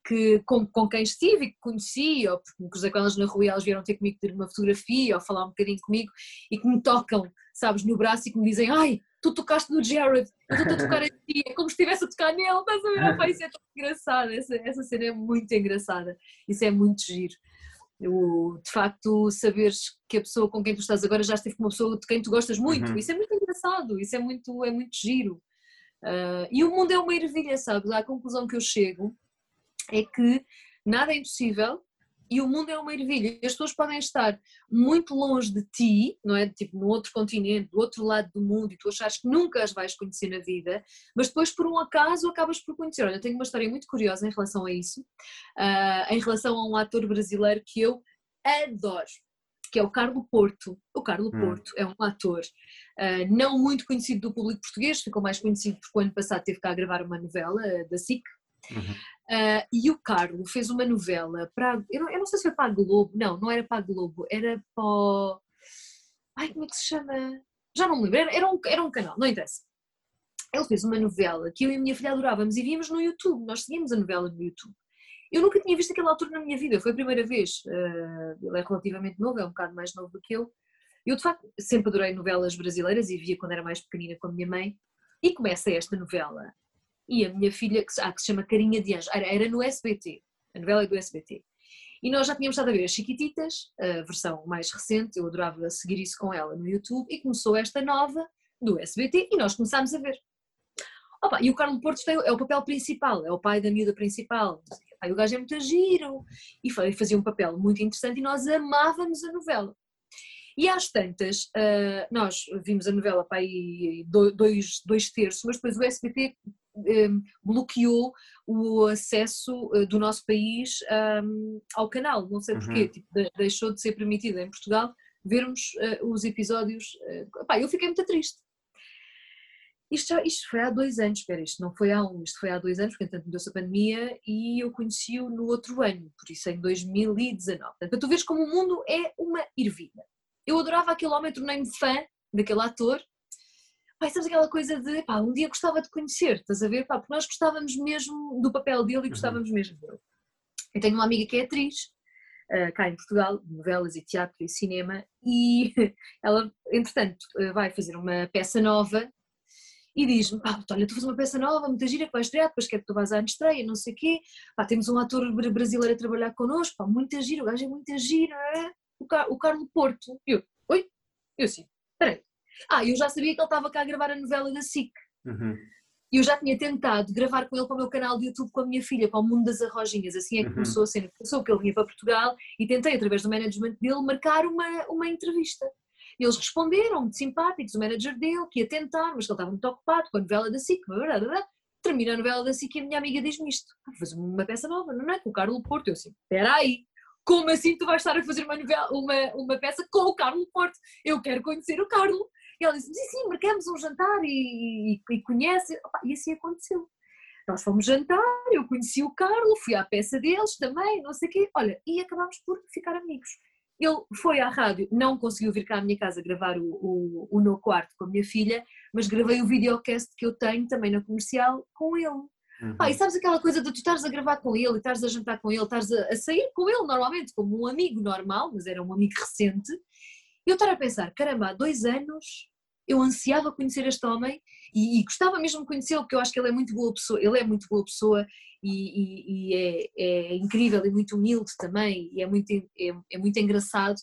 que, com, com quem estive e que conheci, ou porque me cruzei com elas na rua e elas vieram ter comigo ter uma fotografia ou falar um bocadinho comigo e que me tocam, sabes, no braço e que me dizem ai, tu tocaste no Jared, eu estou a tocar a ti, é como se estivesse a tocar nele, estás a ver? Opa, isso é tão engraçado, essa, essa cena é muito engraçada, isso é muito giro. O, de facto, saberes que a pessoa com quem tu estás agora já esteve com uma pessoa de quem tu gostas muito, uhum. isso é muito engraçado, isso é muito, é muito giro. Uh, e o mundo é uma ervilha, sabes? À conclusão que eu chego é que nada é impossível e o mundo é uma ervilha. As pessoas podem estar muito longe de ti, não é? Tipo, no outro continente, do outro lado do mundo, e tu achas que nunca as vais conhecer na vida, mas depois, por um acaso, acabas por conhecer. Olha, eu tenho uma história muito curiosa em relação a isso, uh, em relação a um ator brasileiro que eu adoro. Que é o Carlo Porto. O Carlo hum. Porto é um ator uh, não muito conhecido do público português, ficou mais conhecido porque o ano passado teve cá a gravar uma novela uh, da SIC, Uhum. Uh, e o Carlo fez uma novela para. Eu não, eu não, sei se foi para a Globo, não, não era para a Globo, era para. Ai, como é que se chama? Já não me lembro, era, era, um, era um canal, não interessa. Ele fez uma novela que eu e a minha filha adorávamos e víamos no YouTube, nós seguimos a novela no YouTube. Eu nunca tinha visto aquele autor na minha vida, foi a primeira vez. Uh, ele é relativamente novo, é um bocado mais novo do que eu. Eu, de facto, sempre adorei novelas brasileiras e via quando era mais pequenina com a minha mãe. E começa esta novela e a minha filha, que, ah, que se chama Carinha de Anjo, era, era no SBT, a novela é do SBT. E nós já tínhamos estado a ver as Chiquititas, a versão mais recente, eu adorava seguir isso com ela no YouTube, e começou esta nova do SBT e nós começámos a ver. Opa, e o Carlos Porto é o papel principal, é o pai da miúda principal. Pai, o gajo é muito giro e fazia um papel muito interessante e nós amávamos a novela. E às tantas, uh, nós vimos a novela para aí dois, dois terços, mas depois o SBT bloqueou o acesso uh, do nosso país um, ao canal, não sei porquê, uhum. tipo, deixou de ser permitido em Portugal vermos uh, os episódios. Pá, eu fiquei muito triste. Isto, já, isto foi há dois anos, espera, isto não foi há um, isto foi há dois anos, porque entanto deu-se a pandemia e eu conheci-o no outro ano, por isso em 2019. Portanto, para tu veres como o mundo é uma ervilha. Eu adorava aquele homem, tornei-me fã daquele ator, Pai, sabes aquela coisa de, pá, um dia gostava de conhecer, estás a ver? Pá, porque nós gostávamos mesmo do papel dele e uhum. gostávamos uhum. mesmo dele. Eu tenho uma amiga que é atriz, uh, cá em Portugal, de novelas e teatro e cinema, e ela, entretanto, uh, vai fazer uma peça nova e diz-me, pá, olha, tu fazes uma peça nova, muita gira, que vai estrear, depois quer que tu vás à estreia, não sei o quê, pá, temos um ator brasileiro a trabalhar connosco, pá, muita gira, o gajo é muita gira, o, Car o Carlo Porto. Eu, oi? Eu sim, peraí, ah, eu já sabia que ele estava cá a gravar a novela da SIC. Uhum. E eu já tinha tentado gravar com ele para o meu canal de YouTube com a minha filha, para o Mundo das Arrojinhas. Assim é que uhum. começou a cena. Começou que ele vinha para Portugal e tentei, através do management dele, marcar uma, uma entrevista. E eles responderam, muito simpáticos, o manager dele, que ia tentar, mas que ele estava muito ocupado com a novela da SIC. Blá, blá, blá. Termina a novela da SIC e a minha amiga diz-me isto. Ah, fazer uma peça nova, não é? Com o Carlos Porto. Eu assim, espera aí, como assim tu vais estar a fazer uma, novela, uma, uma peça com o Carlos Porto? Eu quero conhecer o Carlos. E ela disse: sim, sim, marcamos um jantar e, e, e conhece. E assim aconteceu. Nós fomos jantar, eu conheci o Carlos, fui à peça deles também, não sei o quê. Olha, e acabámos por ficar amigos. Ele foi à rádio, não conseguiu vir cá à minha casa gravar o, o, o meu quarto com a minha filha, mas gravei o videocast que eu tenho também na comercial com ele. Uhum. Pá, e sabes aquela coisa de tu estares a gravar com ele, estares a jantar com ele, estares a, a, sair com ele normalmente, como um amigo normal, mas era um amigo recente, e eu estar a pensar, caramba, há dois anos eu ansiava conhecer este homem e, e gostava mesmo de conhecê-lo, porque eu acho que ele é muito boa pessoa, ele é muito boa pessoa e, e, e é, é, incrível e muito humilde também, e é muito, é, é muito engraçado.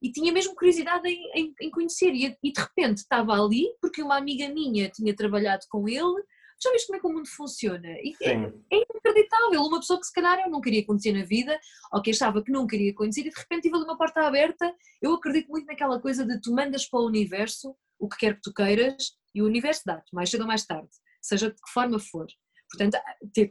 E tinha mesmo curiosidade em, em, em conhecer, e, de repente estava ali, porque uma amiga minha tinha trabalhado com ele, já viste como é que o mundo funciona? E é, é, inacreditável. Uma pessoa que se calhar eu não queria conhecer na vida, ou que achava que não queria conhecer, e de repente tive ali uma porta aberta. Eu acredito muito naquela coisa de tu mandas para o universo o que quer que tu queiras e o universo dá-te, mais cedo ou mais tarde, seja de que forma for. Portanto,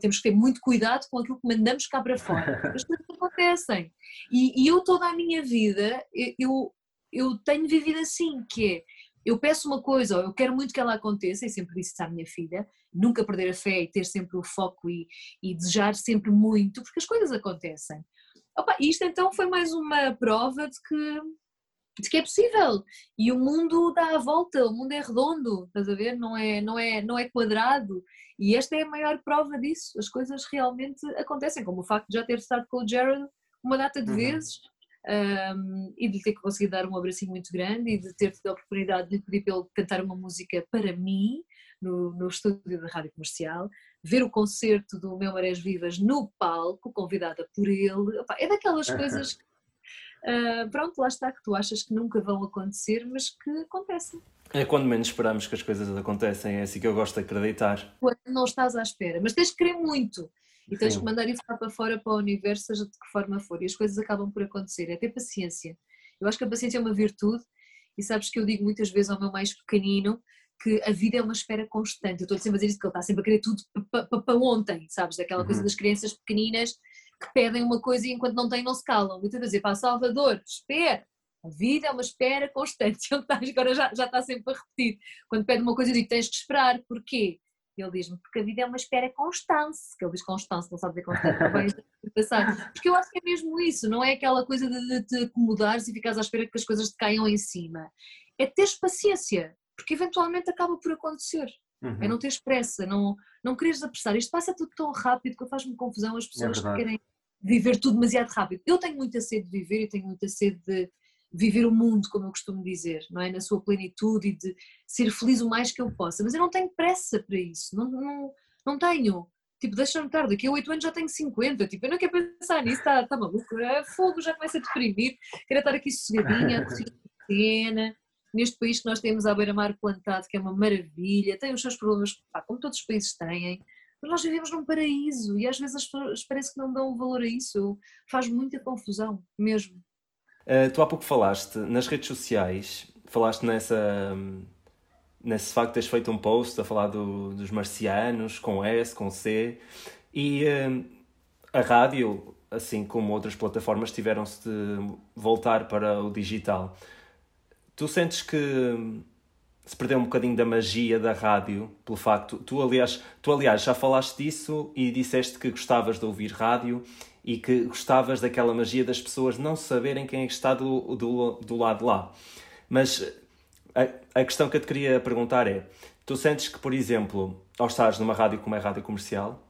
temos que ter muito cuidado com aquilo que mandamos cá para fora. As coisas acontecem. E, e, eu toda a minha vida, eu, eu tenho vivido assim, que é, eu peço uma coisa, ou eu quero muito que ela aconteça, e sempre disse isso à minha filha, nunca perder a fé e ter sempre o foco e, e desejar sempre muito, porque as coisas acontecem. Opa, isto então foi mais uma prova de que, de que é possível. E o mundo dá a volta, o mundo é redondo, estás a ver? Não é, não é, não é quadrado. E esta é a maior prova disso. As coisas realmente acontecem, como o facto de já ter estado com o Jared uma data de uhum. vezes um, e de ter conseguido dar um abracinho muito grande e de ter tido a oportunidade de lhe pedir para ele cantar uma música para mim no, no estúdio da Rádio Comercial, ver o concerto do Meu Marés Vivas no palco, convidada por ele. Opa, é daquelas uhum. coisas que, uh, pronto, lá está, que tu achas que nunca vão acontecer, mas que acontecem. É quando menos esperamos que as coisas acontecem, é assim que eu gosto de acreditar. Quando não estás à espera, mas tens que querer muito e tens Sim. que mandar isso lá para fora para o universo, seja de que forma for, e as coisas acabam por acontecer. É ter paciência. Eu acho que a paciência é uma virtude, e sabes que eu digo muitas vezes ao meu mais pequenino que a vida é uma espera constante. Eu estou sempre a dizer isso, que ele está sempre a querer tudo para ontem, sabes? Daquela uhum. coisa das crianças pequeninas que pedem uma coisa e enquanto não têm não se calam. Muitas vezes, para Salvador, espera. A vida é uma espera constante. Ele está, agora já, já está sempre a repetir. Quando pede uma coisa, eu digo: tens que esperar. Porquê? Ele diz-me, porque a vida é uma espera constante, que ele diz constante, não sabe dizer constante, passar. Porque eu acho que é mesmo isso, não é aquela coisa de, de te acomodares e ficares à espera que as coisas te caiam em cima. É teres paciência, porque eventualmente acaba por acontecer. É uhum. É não teres pressa, não, não quereres apressar. Isto passa tudo tão rápido que faz-me confusão as pessoas é que querem viver tudo demasiado rápido. Eu tenho muita sede de viver e tenho muita sede de viver o mundo, como eu costumo dizer, não é? Na sua plenitude e de ser feliz o mais que eu possa. Mas eu não tenho pressa para isso, não, não, não tenho. Tipo, deixa-me estar, daqui a 8 anos já tenho 50, tipo, eu não quero pensar nisso, está tá maluco, é fogo, já começa a deprimir, quero estar aqui sossegadinha, cena, neste país que nós temos à beira-mar plantado, que é uma maravilha, tem os seus problemas, pá, como todos os países têm, mas nós vivemos num paraíso e às vezes as pessoas parece que não dão valor a isso, faz muita confusão, mesmo. Uh, tu há pouco falaste nas redes sociais, falaste nessa, nesse facto de teres feito um post a falar do, dos marcianos, com S, com C, e uh, a rádio, assim como outras plataformas, tiveram-se de voltar para o digital. Tu sentes que se perdeu um bocadinho da magia da rádio pelo facto tu aliás tu aliás já falaste disso e disseste que gostavas de ouvir rádio e que gostavas daquela magia das pessoas não saberem quem é que está do, do, do lado lá. Mas a, a questão que eu te queria perguntar é: tu sentes que, por exemplo, ao estares numa rádio como é a rádio comercial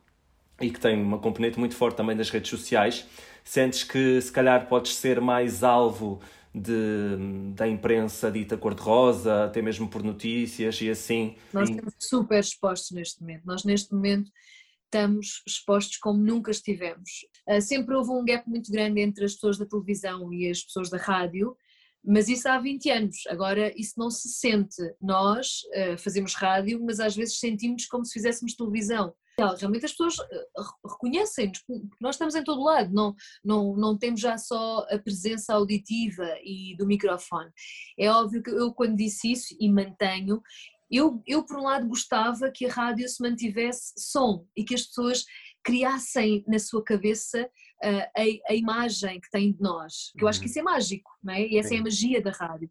e que tem uma componente muito forte também das redes sociais, sentes que se calhar podes ser mais alvo de, da imprensa dita cor-de-rosa, até mesmo por notícias e assim. Nós estamos super expostos neste momento. Nós, neste momento, estamos expostos como nunca estivemos. Uh, sempre houve um gap muito grande entre as pessoas da televisão e as pessoas da rádio, mas isso há 20 anos. Agora isso não se sente. Nós uh, fazemos rádio, mas às vezes sentimos como se fizéssemos televisão. Realmente as pessoas uh, reconhecem-nos, porque nós estamos em todo lado, não, não, não temos já só a presença auditiva e do microfone. É óbvio que eu, quando disse isso, e mantenho, eu, eu, por um lado, gostava que a rádio se mantivesse som e que as pessoas criassem na sua cabeça uh, a, a, imagem que têm de nós, que eu acho que uhum. isso é mágico, não é? E essa Sim. é a magia da rádio.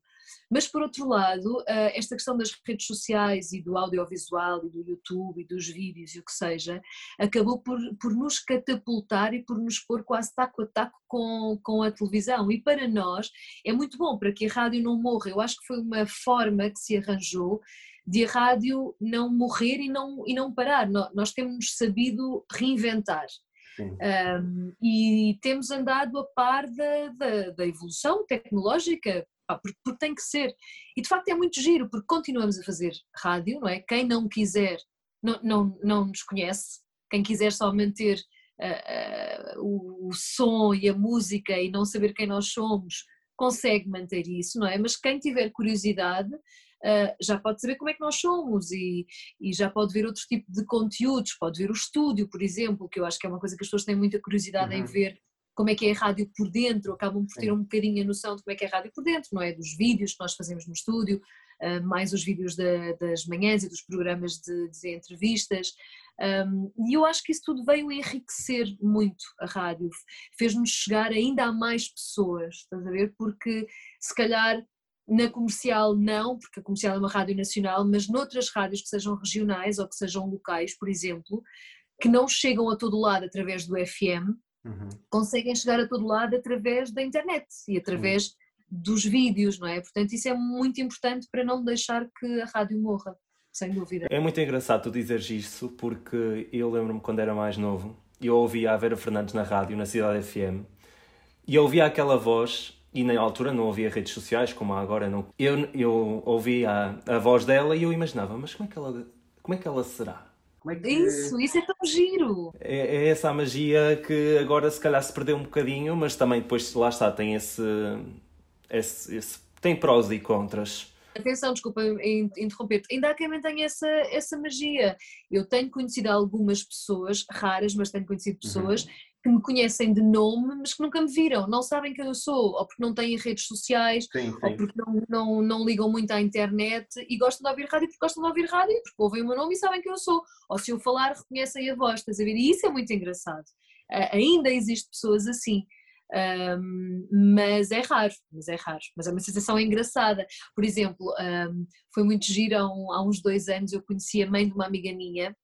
Mas, por outro lado, uh, esta questão das redes sociais e do audiovisual e do YouTube e dos vídeos e o que seja, acabou por, por nos catapultar e por nos pôr quase taco a taco com, com a televisão. E para nós é muito bom para que a rádio não morra. Eu acho que foi uma forma que se arranjou de a rádio não morrer e não, e não parar. Nós temos sabido reinventar. Um, e temos andado a par da, da, da evolução tecnológica, porque, porque, tem que ser. E de facto é muito giro, porque continuamos a fazer rádio, não é? Quem não quiser, não, não, não nos conhece, quem quiser só manter uh, uh, o, o som e a música e não saber quem nós somos, consegue manter isso, não é? Mas quem tiver curiosidade, uh, já pode saber como é que nós somos e, e já pode ver outro tipo de conteúdos, pode ver o estúdio, por exemplo, que eu acho que é uma coisa que as pessoas têm muita curiosidade uhum. em ver como é que é a rádio por dentro, acabam por ter um bocadinho a noção de como é que é a rádio por dentro, não é? Dos vídeos que nós fazemos no estúdio, uh, mais os vídeos da, das manhãs e dos programas de, de entrevistas. Um, e eu acho que isso tudo veio enriquecer muito a rádio, fez-nos chegar ainda a mais pessoas, estás a ver? Porque se calhar na comercial não, porque a comercial é uma rádio nacional, mas noutras rádios que sejam regionais ou que sejam locais, por exemplo, que não chegam a todo lado através do FM, uhum. conseguem chegar a todo lado através da internet e através uhum. dos vídeos, não é? Portanto, isso é muito importante para não deixar que a rádio morra, sem dúvida. É muito engraçado tu dizeres isso, porque eu lembro-me quando era mais novo, eu ouvia a Vera Fernandes na rádio, na Cidade FM, e eu ouvia aquela voz e na altura não havia redes sociais como há agora. Não. Eu, eu ouvia a, a voz dela e eu imaginava, mas como é que ela, como é que ela será? É que... Isso, isso é tão giro! É, é, essa a magia que agora se calhar se perdeu um bocadinho, mas também depois lá está, tem esse, esse, esse tem prós e contras. Atenção, desculpa interromper-te. Ainda há quem mantenha essa, essa magia. Eu tenho conhecido algumas pessoas, raras, mas tenho conhecido pessoas, uhum que me conhecem de nome, mas que nunca me viram, não sabem quem eu sou, ou porque não têm redes sociais, sim, sim. ou porque não, não, não ligam muito à internet e gostam de ouvir rádio porque gostam de ouvir rádio, porque ouvem o meu nome e sabem quem eu sou, ou se eu falar reconhecem a voz, estás a ver? E isso é muito engraçado. Ainda existem pessoas assim. Um, mas é raro, mas é raro, mas é uma sensação engraçada. Por exemplo, um, foi muito giro há, um, há uns dois anos eu conheci a mãe de uma amiga minha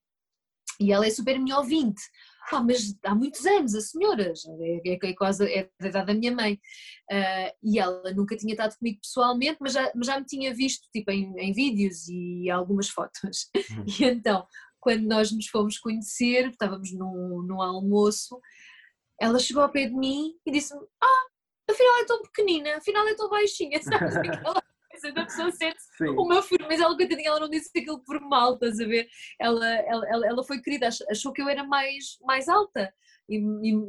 e ela é super minha ouvinte, Pá, mas há muitos anos, a senhora, é, é, é quase é da idade da minha mãe, uh, e ela nunca tinha estado comigo pessoalmente, mas já, mas já me tinha visto tipo, em, em vídeos e algumas fotos. Uhum. E então, quando nós nos fomos conhecer, estávamos num, num almoço, ela chegou ao pé de mim e disse-me: Ah, afinal é tão pequenina, afinal é tão baixinha, sabes? Aquela coisa da pessoa sente uma mas ela, coitadinha, ela não disse aquilo por mal, estás a ver? Ela, ela, ela, foi querida, achou que eu era mais, mais alta. E,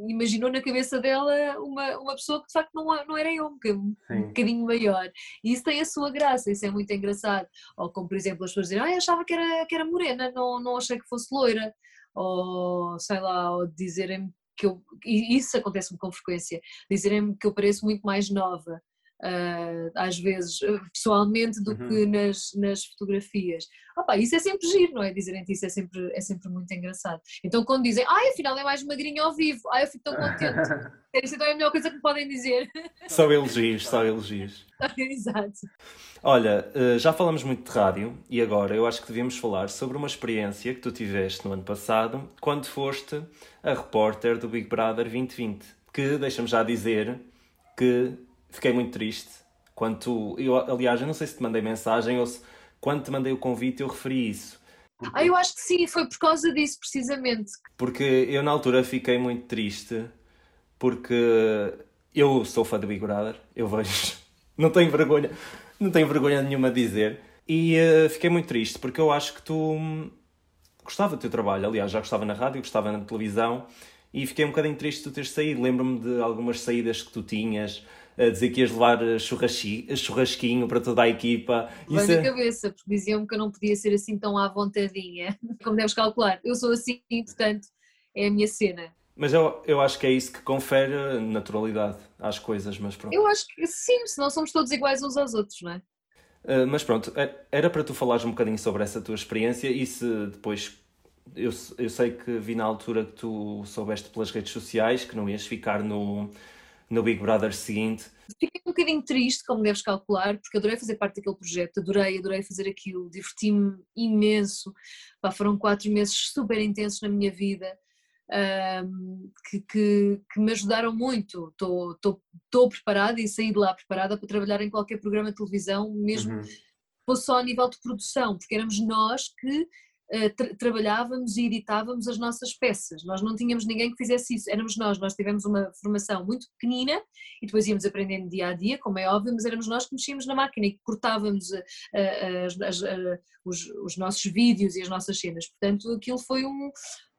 imaginou na cabeça dela uma, uma pessoa que de facto não, não era eu, um, um bocadinho maior. E isso tem a sua graça, isso é muito engraçado. Ou como, por exemplo, as pessoas dizem, ah, achava que era, que era morena, não, não achei que fosse loira. Ou sei lá, ou dizerem-me que eu. E isso acontece-me com frequência, dizerem-me que eu pareço muito mais nova uh, às vezes eh, pessoalmente do uhum. que nas, nas fotografias. Opa, isso é sempre giro, não é? Dizerem-te isso é sempre, é sempre muito engraçado. Então quando dizem, ai, afinal é mais magrinho ao vivo, ai, eu fico tão contente. Isso então é a melhor coisa que me podem dizer. Só elogios, só elogios. Exato. Olha, eh, já falamos muito de rádio e agora eu acho que devíamos falar sobre uma experiência que tu tiveste no ano passado, quando foste a repórter do Big Brother 2020, que, deixa-me já dizer, que fiquei muito triste. Quando tu, eu, aliás, eu não sei se te mandei mensagem ou se quando te mandei o convite eu referi isso. Porque, ah, eu acho que sim, foi por causa disso precisamente. Porque eu na altura fiquei muito triste porque eu sou fã do Big Brother, eu vejo, não tenho vergonha, não tenho vergonha nenhuma de dizer. E uh, fiquei muito triste porque eu acho que tu hum, gostava do teu trabalho, aliás, já gostava na rádio, gostava na televisão e fiquei um bocadinho triste de tu teres saído. Lembro-me de algumas saídas que tu tinhas, a dizer que ias levar churrasquinho para toda a equipa. Isso na é... cabeça, porque diziam-me que eu não podia ser assim tão à vontadinha, como deves calcular. Eu sou assim, portanto, é a minha cena. Mas eu, eu acho que é isso que confere naturalidade às coisas, mas pronto. Eu acho que sim, senão somos todos iguais uns aos outros, não é? Uh, mas pronto, era para tu falares um bocadinho sobre essa tua experiência e se depois. Eu, eu sei que vi na altura que tu soubeste pelas redes sociais que não ias ficar no, no Big Brother seguinte. Fiquei um bocadinho triste, como deves calcular, porque adorei fazer parte daquele projeto, adorei, adorei fazer aquilo, diverti-me imenso. Pá, foram quatro meses super intensos na minha vida. Um, que, que, que, me ajudaram muito. Estou preparada e saí de lá preparada para trabalhar em qualquer programa de televisão, mesmo uhum. fosse só a nível de produção, porque éramos nós que tra trabalhávamos e editávamos as nossas peças. Nós não tínhamos ninguém que fizesse isso, éramos nós. Nós tivemos uma formação muito pequenina e depois íamos aprendendo dia a dia, como é óbvio, mas éramos nós que mexíamos na máquina e que cortávamos as, uh, os, os nossos vídeos e as nossas cenas. Portanto, aquilo foi um,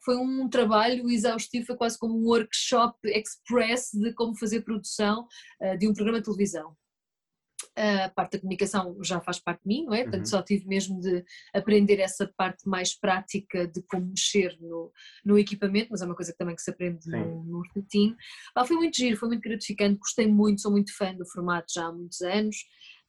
foi um trabalho exaustivo, foi quase como um workshop express de como fazer produção de um programa de televisão a parte da comunicação já faz parte de mim, não é? Portanto, uhum. só tive mesmo de aprender essa parte mais prática de como mexer no, no equipamento, mas é uma coisa também que se aprende no, no Ah, foi muito giro, foi muito gratificante, gostei muito, sou muito fã do formato já há muitos anos.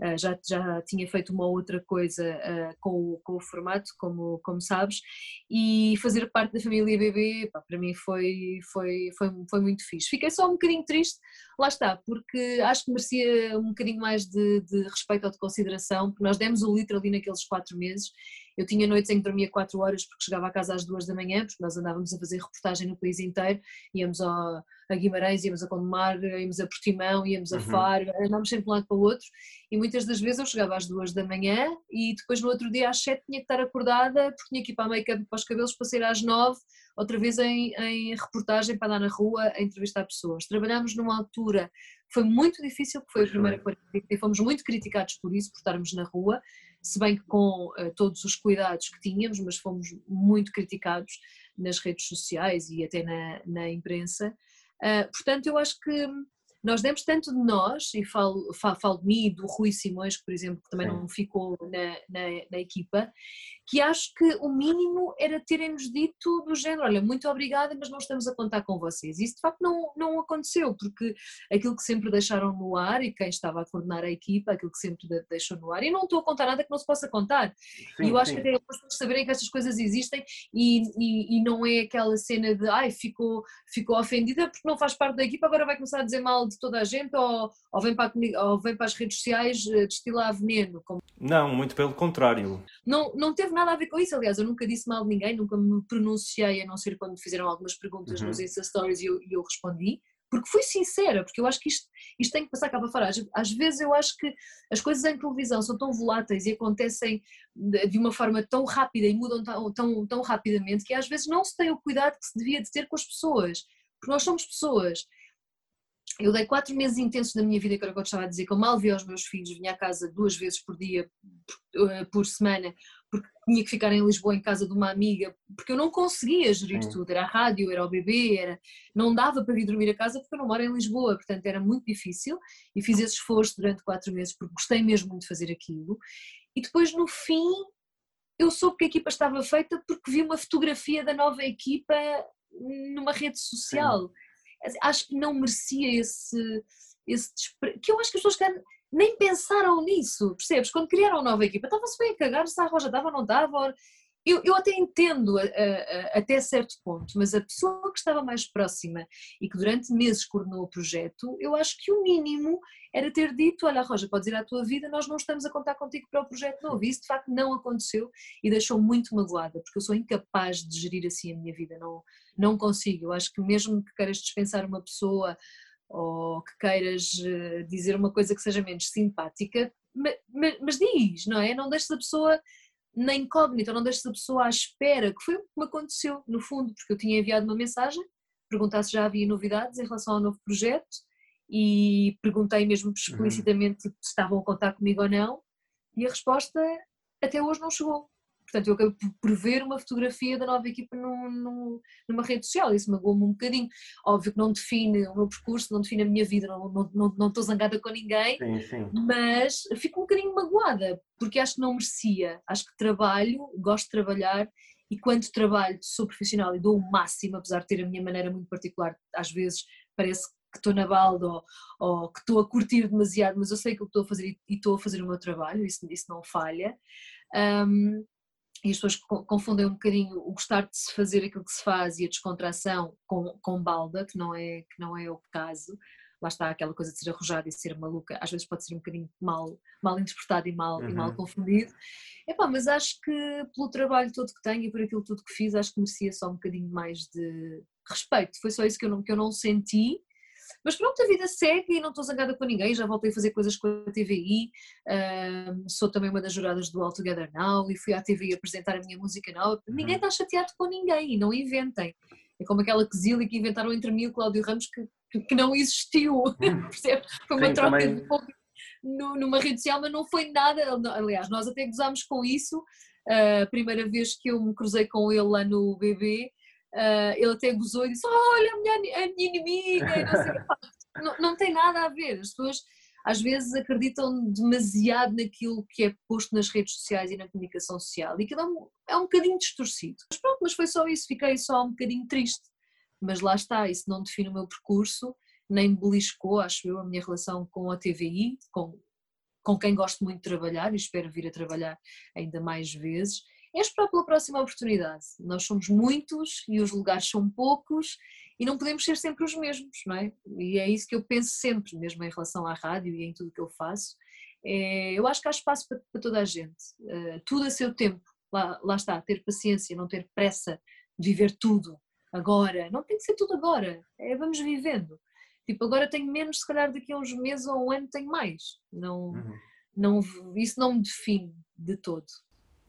Uh, já, já tinha feito uma outra coisa uh, com, com o formato, como, como sabes, e fazer parte da família BB, pá, para mim foi, foi, foi, foi muito fixe. Fiquei só um bocadinho triste, lá está, porque acho que merecia um bocadinho mais de, de respeito ou de consideração, porque nós demos o litro ali naqueles quatro meses eu tinha noites em que dormia 4 horas porque chegava a casa às 2 da manhã, porque nós andávamos a fazer reportagem no país inteiro, íamos a, a Guimarães, íamos a Condomar, íamos a Portimão, íamos a uhum. Faro, andávamos sempre de um lado para o outro e muitas das vezes eu chegava às 2 da manhã e depois no outro dia às 7 tinha que estar acordada porque tinha que ir para a make-up para os cabelos para sair às 9 outra vez em, em reportagem para andar na rua a entrevistar pessoas. Trabalhámos numa altura foi muito difícil, porque foi a primeira quarentena e fomos muito criticados por isso, por estarmos na rua, se bem que com uh, todos os cuidados que tínhamos, mas fomos muito criticados nas redes sociais e até na, na imprensa. Uh, portanto, eu acho que nós demos tanto de nós, e falo, falo, falo de mim e do Rui Simões, por exemplo, que também Sim. não ficou na, na, na, equipa, que acho que o mínimo era terem-nos dito do género, olha, muito obrigada, mas não estamos a contar com vocês. Isso de facto não, não aconteceu, porque aquilo que sempre deixaram no ar, e quem estava a coordenar a equipa, aquilo que sempre deixou no ar, e não estou a contar nada que não se possa contar. Sim, e eu acho sim. que até é importante saberem que estas coisas existem e, e, e, não é aquela cena de, ai, ficou, ficou ofendida porque não faz parte da equipa, agora vai começar a dizer mal de de toda a gente ou, ou, vem, para a, ou vem para as redes sociais eh, destilar veneno? Como... Não, muito pelo contrário. Não, não teve nada a ver com isso, aliás, eu nunca disse mal de ninguém, nunca me pronunciei, a não ser quando me fizeram algumas perguntas uhum. nos Insta Stories e eu, eu respondi porque fui sincera, porque eu acho que isto, isto tem que passar cá para fora. Às, às, vezes eu acho que as coisas em televisão são tão voláteis e acontecem de, de uma forma tão rápida e mudam tão, tão, tão rapidamente que às vezes não se tem o cuidado que se devia de ter com as pessoas, porque nós somos pessoas eu dei quatro meses intensos da minha vida, que era o que eu estava a dizer, que eu mal via os meus filhos, vinha a casa duas vezes por dia, eh, por semana, porque tinha que ficar em Lisboa em casa de uma amiga, porque eu não conseguia gerir Sim. tudo, era a rádio, era o bebê, era... não dava para vir dormir a casa porque eu não moro em Lisboa, portanto era muito difícil e fiz esse esforço durante quatro meses porque gostei mesmo muito de fazer aquilo e depois no fim eu soube que a equipa estava feita porque vi uma fotografia da nova equipa numa rede social. Sim acho que não merecia esse, esse despre... que eu acho que as pessoas nem pensaram nisso, percebes? Quando criaram a nova equipa, estava-se bem a cagar se a Roja estava ou não estava. Eu, eu até entendo a, a, a, até certo ponto, mas a pessoa que estava mais próxima e que durante meses coordenou o projeto, eu acho que o mínimo era ter dito: Olha, Roja, podes ir à tua vida, nós não estamos a contar contigo para o projeto novo. E isso de facto não aconteceu e deixou muito magoada, porque eu sou incapaz de gerir assim a minha vida, não, não consigo. Eu acho que mesmo que queiras dispensar uma pessoa ou que queiras eh, dizer uma coisa que seja menos simpática, mas, mas diz, não é? Não deixes a pessoa na incógnita, não deixes a pessoa à espera, que foi o que me aconteceu, no fundo, porque eu tinha enviado uma mensagem, perguntar se já havia novidades em relação ao novo projeto e perguntei mesmo uhum. explicitamente se estavam a contar comigo ou não, e a resposta até hoje não chegou. Portanto, eu acabei por ver uma fotografia da nova equipa num, num, numa rede social, isso magoou-me um bocadinho. Óbvio que não define o meu percurso, não define a minha vida, não, não, não, não estou zangada com ninguém, sim, sim. mas fico um bocadinho magoada, porque acho que não merecia. Acho que trabalho, gosto de trabalhar e quando trabalho sou profissional e dou o máximo, apesar de ter a minha maneira muito particular, às vezes parece que estou na balda ou, ou, que estou a curtir demasiado, mas eu sei que eu estou a fazer e estou a fazer o meu trabalho, isso, isso não falha. Um, e as pessoas confundem um bocadinho o gostar de se fazer aquilo que se faz e a descontração com, com balda, que não, é, que não é o caso. Lá está aquela coisa de ser arrojada e ser maluca, às vezes pode ser um bocadinho mal, mal interpretado e mal, uhum. e mal uhum. confundido. Epá, mas acho que pelo trabalho todo que tenho e por aquilo tudo que fiz, acho que merecia só um bocadinho mais de respeito. Foi só isso que eu não, que eu não senti mas pronto, a vida segue e não estou zangada com ninguém, já voltei a fazer coisas com a TVI, uh, sou também uma das juradas do All Together Now e fui à TVI apresentar a minha música nova. Uhum. Ninguém está chateado com ninguém não inventem. É como aquela quesilha que inventaram entre mim e o Cláudio Ramos que, que não existiu, percebe? Foi uma Sim, troca também... de pouco numa rede social, mas não foi nada. Aliás, nós até gozámos com isso. Uh, a primeira vez que eu me cruzei com ele lá no BB, Uh, ele até gozou e disse: Olha, a minha, a minha inimiga, não, não, não, tem nada a ver. As pessoas às vezes acreditam demasiado naquilo que é posto nas redes sociais e na comunicação social e aquilo é um, é um bocadinho distorcido. Mas pronto, mas foi só isso, fiquei só um bocadinho triste. Mas lá está, isso não define o meu percurso, nem beliscou, acho eu, a minha relação com a TVI, com com quem gosto muito de trabalhar e espero vir a trabalhar ainda mais vezes, é esperar pela próxima oportunidade. Nós somos muitos e os lugares são poucos e não podemos ser sempre os mesmos, não é? E é isso que eu penso sempre, mesmo em relação à rádio e em tudo que eu faço. É, eu acho que há espaço para, para toda a gente, uh, tudo a seu tempo. Lá, lá está, ter paciência, não ter pressa de viver tudo agora. Não tem que ser tudo agora, é, vamos vivendo. Tipo, agora tenho menos, se calhar daqui a uns meses ou um ano tenho mais. Não, uhum. não, isso não me define de todo.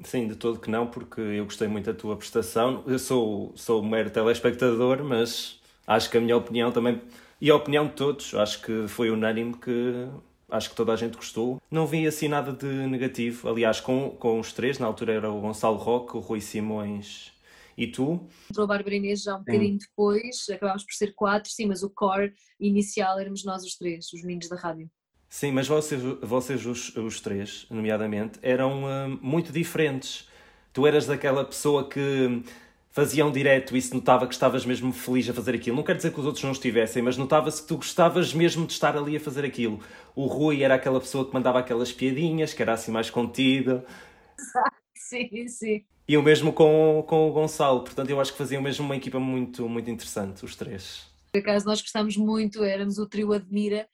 Sim, de todo que não, porque eu gostei muito da tua prestação. Eu sou, sou um mero telespectador, mas acho que a minha opinião também, e a opinião de todos, acho que foi unânime que acho que toda a gente gostou. Não vi assim nada de negativo. Aliás, com, com os três, na altura era o Gonçalo Roque, o Rui Simões e tu? Entrou a Bárbara Inês já um bocadinho depois, acabámos por ser quatro, sim, mas o core inicial éramos nós os três, os meninos da rádio. Sim, mas vocês, vocês os, os três, nomeadamente, eram uh, muito diferentes. Tu eras daquela pessoa que fazia um direto e se notava que estavas mesmo feliz a fazer aquilo. Não quero dizer que os outros não estivessem, mas notava-se que tu gostavas mesmo de estar ali a fazer aquilo. O Rui era aquela pessoa que mandava aquelas piadinhas, que era assim mais contido. Sim, sim. E o mesmo com, com o Gonçalo, portanto eu acho que faziam mesmo uma equipa muito, muito interessante, os três. Por acaso nós gostámos muito, éramos o trio Admira,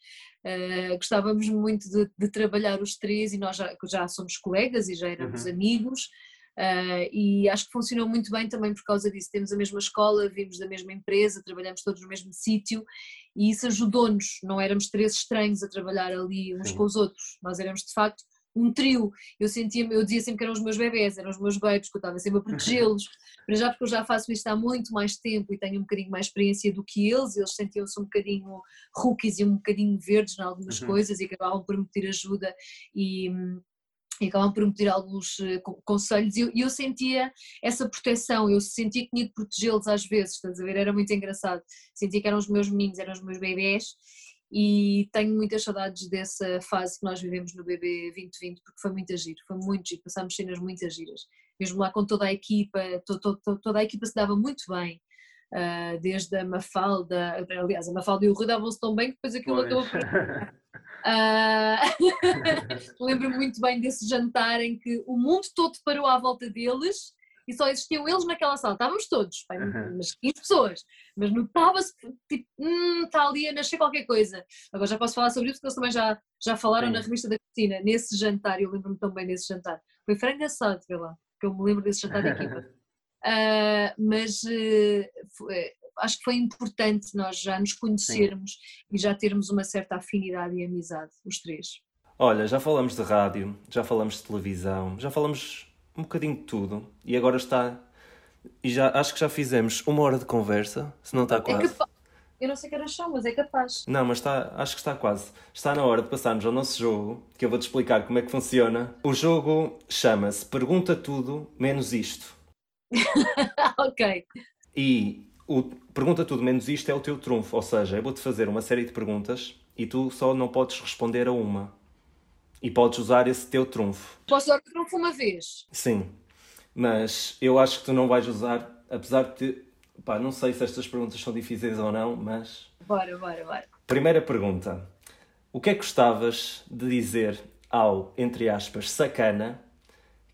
uh, gostávamos muito de, de, trabalhar os três e nós já, já somos colegas e já éramos uhum. amigos. Uh, e acho que funcionou muito bem também por causa disso. Temos a mesma escola, vimos da mesma empresa, trabalhamos todos no mesmo sítio e isso ajudou-nos. Não éramos três estranhos a trabalhar ali uns Sim. com os outros, nós éramos de facto um trio. Eu sentia eu dizia sempre que eram os meus bebés, eram os meus babies, que eu estava sempre a protegê-los. Para já porque eu já faço isto há muito mais tempo e tenho um bocadinho mais experiência do que eles, eles sentiam-se um bocadinho rookies e um bocadinho verdes em algumas uhum. coisas e acabavam por me pedir ajuda e, e acabavam por me pedir alguns eh, conselhos e eu, eu, sentia essa proteção, eu sentia que tinha de protegê-los às vezes, estás a ver? Era muito engraçado. Sentia que eram os meus meninos, eram os meus bebés e tenho muitas saudades dessa fase que nós vivemos no BB 2020 porque foi muito giro, foi muito giro, passámos cenas muito giras, mesmo lá com toda a equipa, to, to, to, toda a equipa se dava muito bem, uh, desde a Mafalda, aliás a Mafalda e o Rui davam-se tão bem que depois aquilo pois. acabou por... Uh, Lembro-me muito bem desse jantar em que o mundo todo parou à volta deles e só existiam eles naquela sala. Estávamos todos, bem, uhum. umas 15 pessoas, mas notava-se tipo, hum, está ali a nascer qualquer coisa. Agora já posso falar sobre isso porque eles também já, já falaram Sim. na revista da Cristina, nesse jantar, eu lembro-me tão bem desse jantar. Foi frango assado, vê lá, que eu me lembro desse jantar da equipa. Uh, mas uh, foi, acho que foi importante nós já nos conhecermos Sim. e já termos uma certa afinidade e amizade, os três. Olha, já falamos de rádio, já falamos de televisão, já falamos um bocadinho de tudo e agora está. E já acho que já fizemos uma hora de conversa, se não está é quase. É Eu não sei que horas são, mas é capaz. Não, mas está, acho que está quase. Está na hora de passarmos ao nosso jogo, que eu vou-te explicar como é que funciona. O jogo chama-se Pergunta Tudo Menos Isto. ok. E o Pergunta Tudo Menos Isto é o teu trunfo, ou seja, eu vou-te fazer uma série de perguntas e tu só não podes responder a uma. E podes usar esse teu trunfo. Posso usar o trunfo uma vez? Sim, mas eu acho que tu não vais usar, apesar de. Pá, não sei se estas perguntas são difíceis ou não, mas. Bora, bora, bora. Primeira pergunta. O que é que gostavas de dizer ao, entre aspas, sacana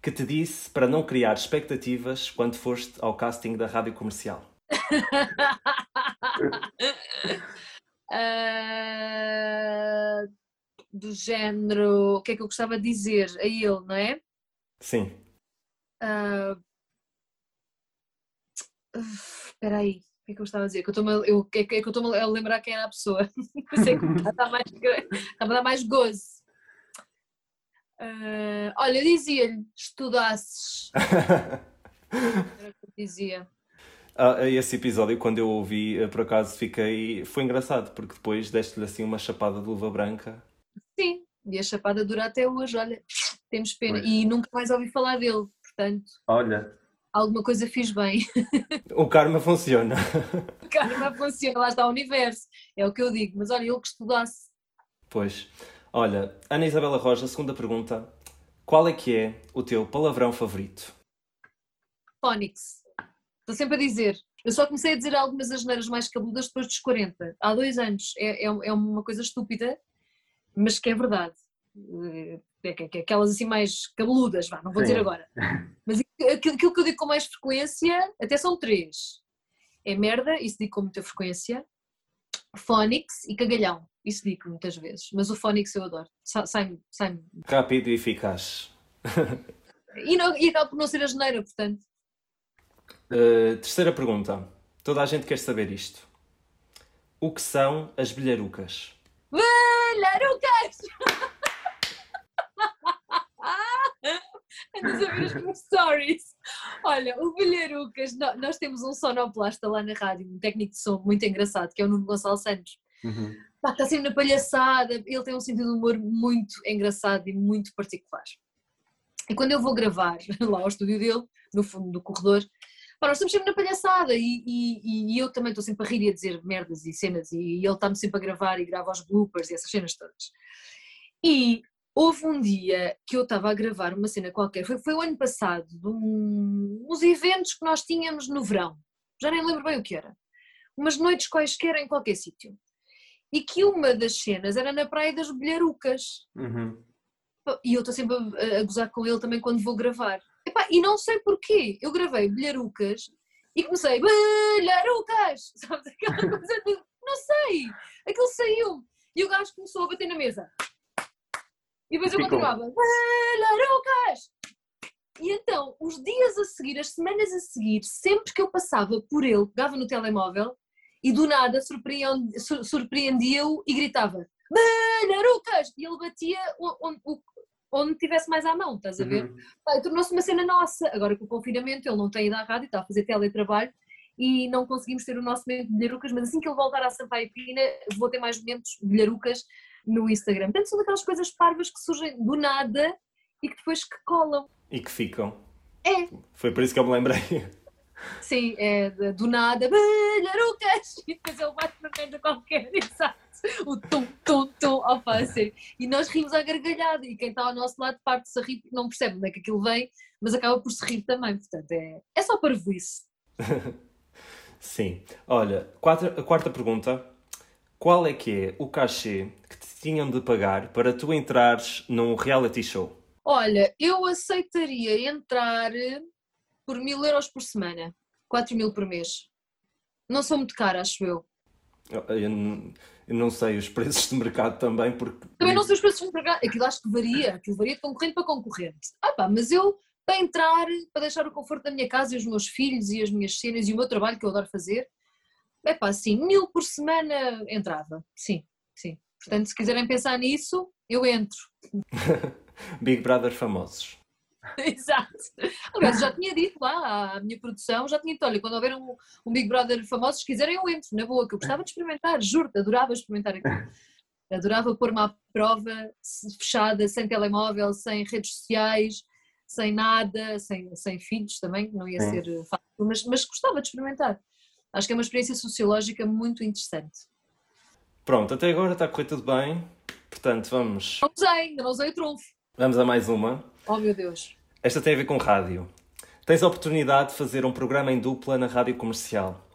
que te disse para não criar expectativas quando foste ao casting da rádio comercial? uh, do género, o que é que eu gostava de dizer a ele, não é? Sim. Uh, espera aí, o que é que eu estava a dizer? Que eu estou eu, é que eu estou a lembrar quem era a pessoa. Sei que está a mais, está a dar mais gozo. Uh, olha, dizia-lhe, estudasses. era o que eu dizia. Ah, esse episódio, quando eu ouvi, eh, por acaso fiquei. Foi engraçado, porque depois deste-lhe assim uma chapada de luva branca Sim, e a chapada dura até hoje, olha, temos pena. Pois. E nunca mais ouvi falar dele, portanto. Olha. Alguma coisa fiz bem. O karma funciona. O karma funciona, lá está o universo, é o que eu digo. Mas olha, ele que estudasse. Pois. Olha, Ana Isabela Roja, segunda pergunta. Qual é que é o teu palavrão favorito? Phonics. Estou sempre a dizer. Eu só comecei a dizer algumas asneiras mais cabeludas depois dos 40. Há dois anos. É, é, é uma coisa estúpida, mas que é verdade. eh, aquelas assim mais cabeludas, vá, não vou Sim. dizer agora. Mas aquilo que eu digo com mais frequência, até são três. É merda, isso digo com muita frequência. Phonics e cagalhão, isso digo muitas vezes. Mas o Phonics eu adoro. Sai-me. Sai Rápido e eficaz. e, não, e acaba por não ser a geneira, portanto. Uh, terceira pergunta. Toda a gente quer saber isto. O que são as bilharucas? Bilharucas! Andas a ver os meus stories. Olha, o Bilharucas, nós temos um sonoplasta lá na rádio, um técnico de som muito engraçado, que é o Nuno Gonçalo Santos. Uhum. Pá, está sempre na palhaçada, ele tem um sentido de humor muito engraçado e muito particular. E quando eu vou gravar lá ao estúdio dele, no fundo do corredor, pá, nós estamos sempre na palhaçada e, e, e eu também estou sempre a rir e a dizer merdas e cenas e ele está-me sempre a gravar e grava os bloopers e essas cenas todas. E Houve um dia que eu estava a gravar uma cena qualquer, foi, foi o ano passado, de um, uns eventos que nós tínhamos no verão, já nem lembro bem o que era, umas noites quaisquer em qualquer sítio. E que uma das cenas era na Praia das Bilharucas. Uhum. E eu estou sempre a, a, gozar com ele também quando vou gravar. Epá, e não sei porquê, eu gravei Bilharucas e comecei Bilharucas! Sabes aquela coisa de, não sei, aquilo saiu. E o gajo começou a bater na mesa. E depois eu continuava, Lucas! E então, os dias a seguir, as semanas a seguir, sempre que eu passava por ele, pegava no telemóvel e do nada surpreendia-o e gritava Lucas! E ele batia onde, onde tivesse mais à mão, estás a ver? Uhum. Tornou-se uma cena nossa. Agora com o confinamento, ele não tem ido à rádio, está a fazer teletrabalho e não conseguimos ter o nosso momento de bilharucas, mas assim que ele voltar à Sampaio Pina, vou ter mais momentos de bilharucas no Instagram. Portanto, são daquelas coisas parvas que surgem do nada e que depois que colam. E que ficam. É. Foi por isso que eu me lembrei. Sim, é do nada, bilharucas! E depois ele bate na merda qualquer, exato. O tum, tum, tum, ao assim. E nós rimos à gargalhada e quem está ao nosso lado parte-se a rir porque não percebe onde é que aquilo vem, mas acaba por se rir também. Portanto, é, é só para isso. Sim. Olha, quarta, a quarta pergunta. Qual é que é o cachê que te tinham de pagar para tu entrares num reality show? Olha, eu aceitaria entrar por mil euros por semana, quatro mil por mês. Não sou muito cara, acho eu. Eu, eu, não sei os preços de mercado também, porque. Também não sei os preços de mercado, aquilo acho que varia, aquilo varia de concorrente para concorrente. Ah pá, mas eu, para entrar, para deixar o conforto da minha casa e os meus filhos e as minhas cenas e o meu trabalho que eu adoro fazer, é pá, sim, mil por semana entrava, sim, sim. Portanto, se quiserem pensar nisso, eu entro. Big Brother famosos. Exato. Aliás, já tinha dito lá à minha produção, já tinha dito, olha, quando houver um, um Big Brother famoso, se quiserem eu entro, na boa, que eu gostava de experimentar, juro-te, adorava experimentar aquilo. Adorava pôr-me à prova, fechada, sem telemóvel, sem redes sociais, sem nada, sem, sem filhos também, não ia ser fácil, mas, mas gostava de experimentar. Acho que é uma experiência sociológica muito interessante. Pronto, até agora está a correr tudo bem. Portanto, vamos. Não usei, ainda não usei o trunfo. Vamos a mais uma. Oh meu Deus. Esta tem a ver com rádio. Tens a oportunidade de fazer um programa em dupla na rádio comercial.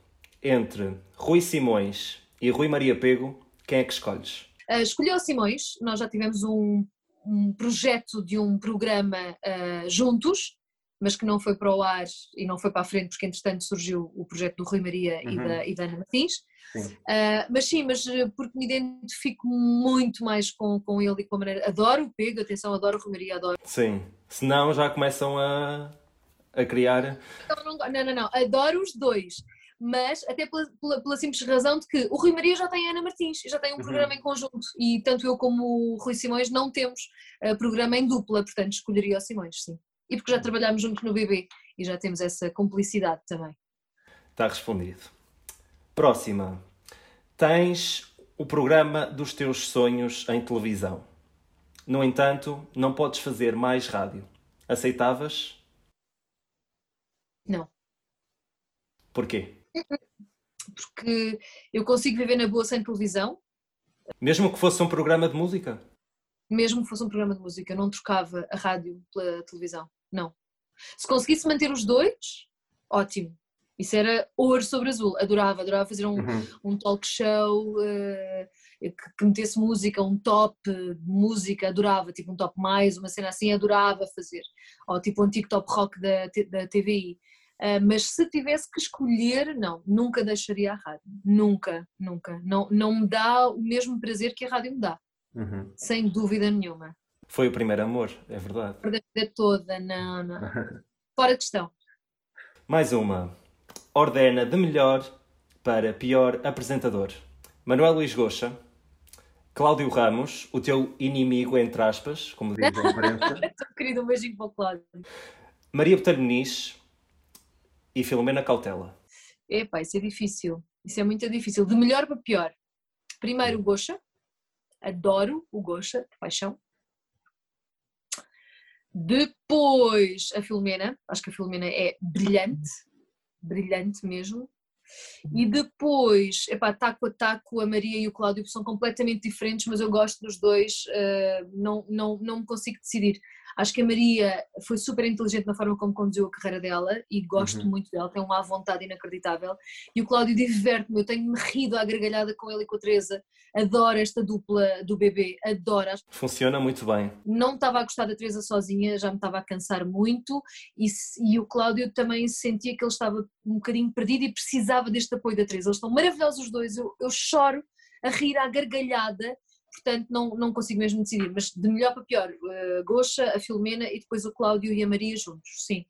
Entre Rui Simões e Rui Maria Pego, quem é que escolhes? Uh, escolhi o Simões, nós já tivemos um, um projeto de um programa uh, juntos, mas que não foi para o ar e não foi para a frente porque entretanto surgiu o projeto do Rui Maria uhum. e, da, e da Ana Martins. Sim. Uh, mas sim, mas eh, porque me identifico muito mais com, com ele e com a maneira. Adoro o Pego, atenção, adoro o Rui Maria, adoro. Sim, senão já começam a, a criar. Não, não, não, não, adoro os dois. Mas até pela, pela, pela, simples razão de que o Rui Maria já tem a Ana Martins, já tem um uhum. programa em conjunto e tanto eu como o Rui Simões não temos uh, programa em dupla, portanto escolheria o Simões, sim e porque já trabalhámos juntos no BB e já temos essa cumplicidade também. Está respondido. Próxima. Tens o programa dos teus sonhos em televisão. No entanto, não podes fazer mais rádio. Aceitavas? Não. Porquê? Porque eu consigo viver na boa sem televisão. Mesmo que fosse um programa de música? Mesmo que fosse um programa de música, não trocava a rádio pela televisão não. Se conseguisse manter os dois, ótimo. Isso era ouro sobre azul, adorava, adorava fazer um, uhum. um talk show uh, que, que, metesse música, um top de música, adorava, tipo um top mais, uma cena assim, adorava fazer, ou tipo um TikTok rock da, da TVI. Uh, mas se tivesse que escolher, não, nunca deixaria a rádio. Nunca, nunca. Não, não me dá o mesmo prazer que a rádio me dá. Uhum. Sem dúvida nenhuma. Foi o primeiro amor, é verdade. A vida toda, não, não. Fora questão. Mais uma. Ordena de melhor para pior apresentador. Manuel Luís Goxa, Cláudio Ramos, o teu inimigo, entre aspas, como diz a imprensa. querido, um beijinho para o Cláudio. Maria Botelho Muniz, e Filomena Cautela? Epá, isso é difícil. Isso é muito difícil. De melhor para pior. Primeiro o Gosha. Adoro o de paixão. Depois a Filomena. Acho que a Filomena é brilhante. Brilhante mesmo. E depois, epá, taco a taco, a Maria e o Cláudio são completamente diferentes, mas eu gosto dos dois, uh, não, não, não me consigo decidir. Acho que a Maria foi super inteligente na forma como conduziu a carreira dela e gosto uhum. muito dela, tem uma vontade inacreditável. E o Cláudio diverte-me, eu tenho-me rido à gargalhada com ele e com a Teresa. Adoro esta dupla do bebê, adoro. Funciona muito bem. Não estava a gostar da Teresa sozinha, já me estava a cansar muito e, e o Cláudio também sentia que ele estava um bocadinho perdido e precisava deste apoio da Teresa. Eles estão maravilhosos os dois, eu, eu choro a rir à gargalhada portanto não, não consigo mesmo decidir, mas de melhor para pior, a uh, Gosha, a Filomena e depois o Cláudio e a Maria juntos, sim.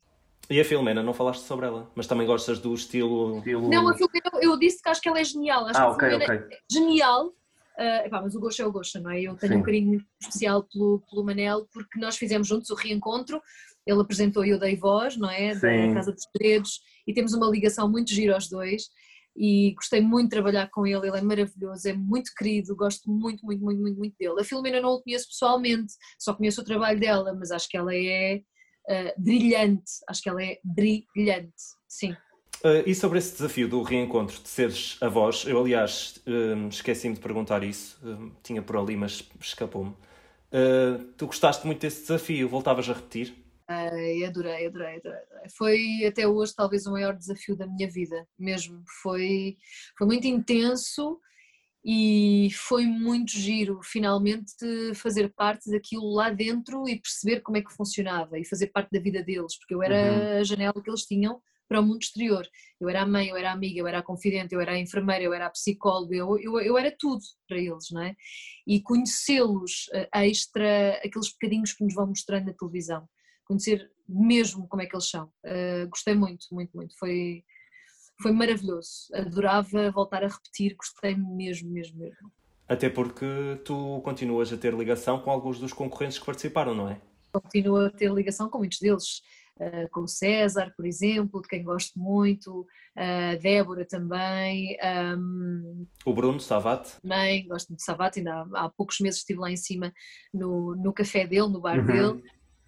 E a Filomena, não falaste sobre ela, mas também gostas do estilo... estilo... Não, a Filomena, eu disse que acho que ela é genial, acho ah, que a Filomena okay. é genial, uh, epá, mas o Gosha é o Gosha, não é? Eu tenho sim. um carinho muito especial pelo, pelo Manel, porque nós fizemos juntos o reencontro, ele apresentou e eu dei voz, não é? Sim. Da Casa dos Segredos, e temos uma ligação muito gira aos dois, e gostei muito de trabalhar com ele, ele é maravilhoso, é muito querido, gosto muito, muito, muito, muito, muito dele. A Filomena não o conheço pessoalmente, só conheço o trabalho dela, mas acho que ela é uh, brilhante, acho que ela é brilhante, sim. Uh, e sobre esse desafio do reencontro, de seres a voz, eu aliás uh, esqueci-me de perguntar isso, tinha por ali, mas escapou-me. tu gostaste muito desse desafio, voltavas a repetir? Adorei, adorei, adorei, adorei. Foi até hoje talvez o maior desafio da minha vida, mesmo. Foi, foi muito intenso e foi muito giro finalmente fazer parte daquilo lá dentro e perceber como é que funcionava e fazer parte da vida deles, porque eu era uhum. a janela que eles tinham para o mundo exterior. Eu era a mãe, eu era a amiga, eu era a confidente, eu era a enfermeira, eu era a psicóloga, eu, eu, eu era tudo para eles, não é? E conhecê-los uh, extra, aqueles bocadinhos que nos vão mostrando na televisão conhecer mesmo como é que eles são. Uh, gostei muito, muito, muito. Foi, foi maravilhoso. Adorava voltar a repetir, gostei mesmo, mesmo, mesmo. Até porque tu continuas a ter ligação com alguns dos concorrentes que participaram, não é? Continuo a ter ligação com muitos deles. Uh, com o César, por exemplo, de quem gosto muito, a uh, Débora também. Um, o Bruno Savate? Também, gosto muito de Savate, ainda há, há, poucos meses estive lá em cima no, no café dele, no bar uhum. dele,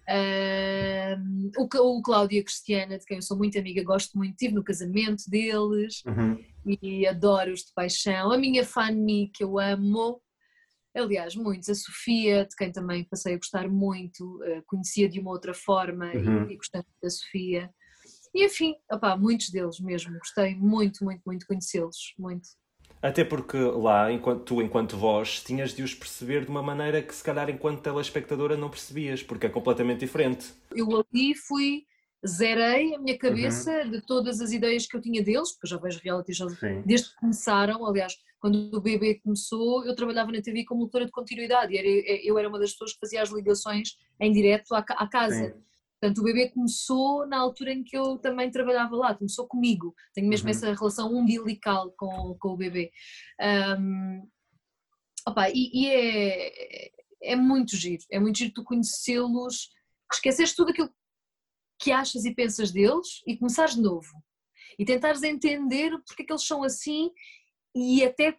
Uh, o, o Cláudio e a Cristiana, de quem eu sou muito amiga, gosto muito, estive no casamento deles uhum. e adoro-os de paixão. A minha Fanny, que eu amo, aliás, muitos. A Sofia, de quem também passei a gostar muito, uh, conhecia de uma outra forma uhum. e, e gostei da Sofia. E enfim, opá, muitos deles mesmo, gostei muito, muito, muito de conhecê-los, muito. Até porque lá, enquanto, tu, enquanto voz, tinhas de os perceber de uma maneira que, se calhar, enquanto telespectadora, não percebias, porque é completamente diferente. Eu ali fui, zerei a minha cabeça uhum. de todas as ideias que eu tinha deles, porque já vejo reality já desde que começaram. Aliás, quando o bebê começou, eu trabalhava na TV como locutora de continuidade e era, eu era uma das pessoas que fazia as ligações em direto à, à casa. Sim. Portanto, o bebê começou na altura em que eu também trabalhava lá, começou comigo. Tenho mesmo uhum. essa relação umbilical com, com o bebê. Um, opa, e, e é, é muito giro, é muito giro tu conhecê-los, esqueceres tudo aquilo que achas e pensas deles e começares de novo. E tentares entender porque é que eles são assim e até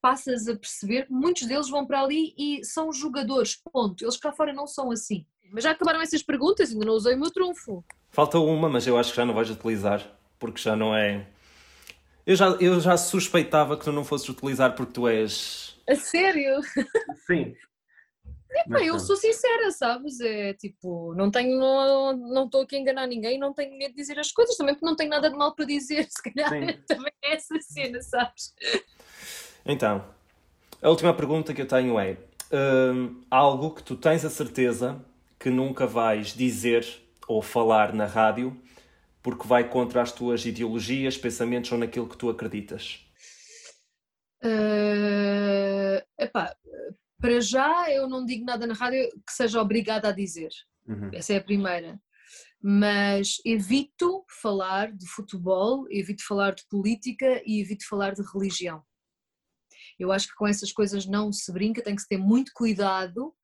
passas a perceber que muitos deles vão para ali e são jogadores, ponto. Eles cá fora não são assim. Mas já acabaram essas perguntas, ainda não usei o meu trunfo. Falta uma, mas eu acho que já não vais utilizar, porque já não é. Eu já, eu já suspeitava que tu não fosses utilizar porque tu és. A sério? Sim. Epá, eu sou sincera, sabes? É tipo, não tenho, não não estou aqui a enganar ninguém, não tenho medo de dizer as coisas, também porque não tenho nada de mal para dizer, se calhar Sim. também é essa cena, sabes? Então, a última pergunta que eu tenho é: hum, algo que tu tens a certeza que nunca vais dizer ou falar na rádio porque vai contra as tuas ideologias, pensamentos ou naquilo que tu acreditas? Eh, epá, para já eu não digo nada na rádio que seja obrigada a dizer. Uhum. Essa é a primeira. Mas evito falar de futebol, evito falar de política e evito falar de religião. Eu acho que com essas coisas não se brinca, tem que se ter muito cuidado,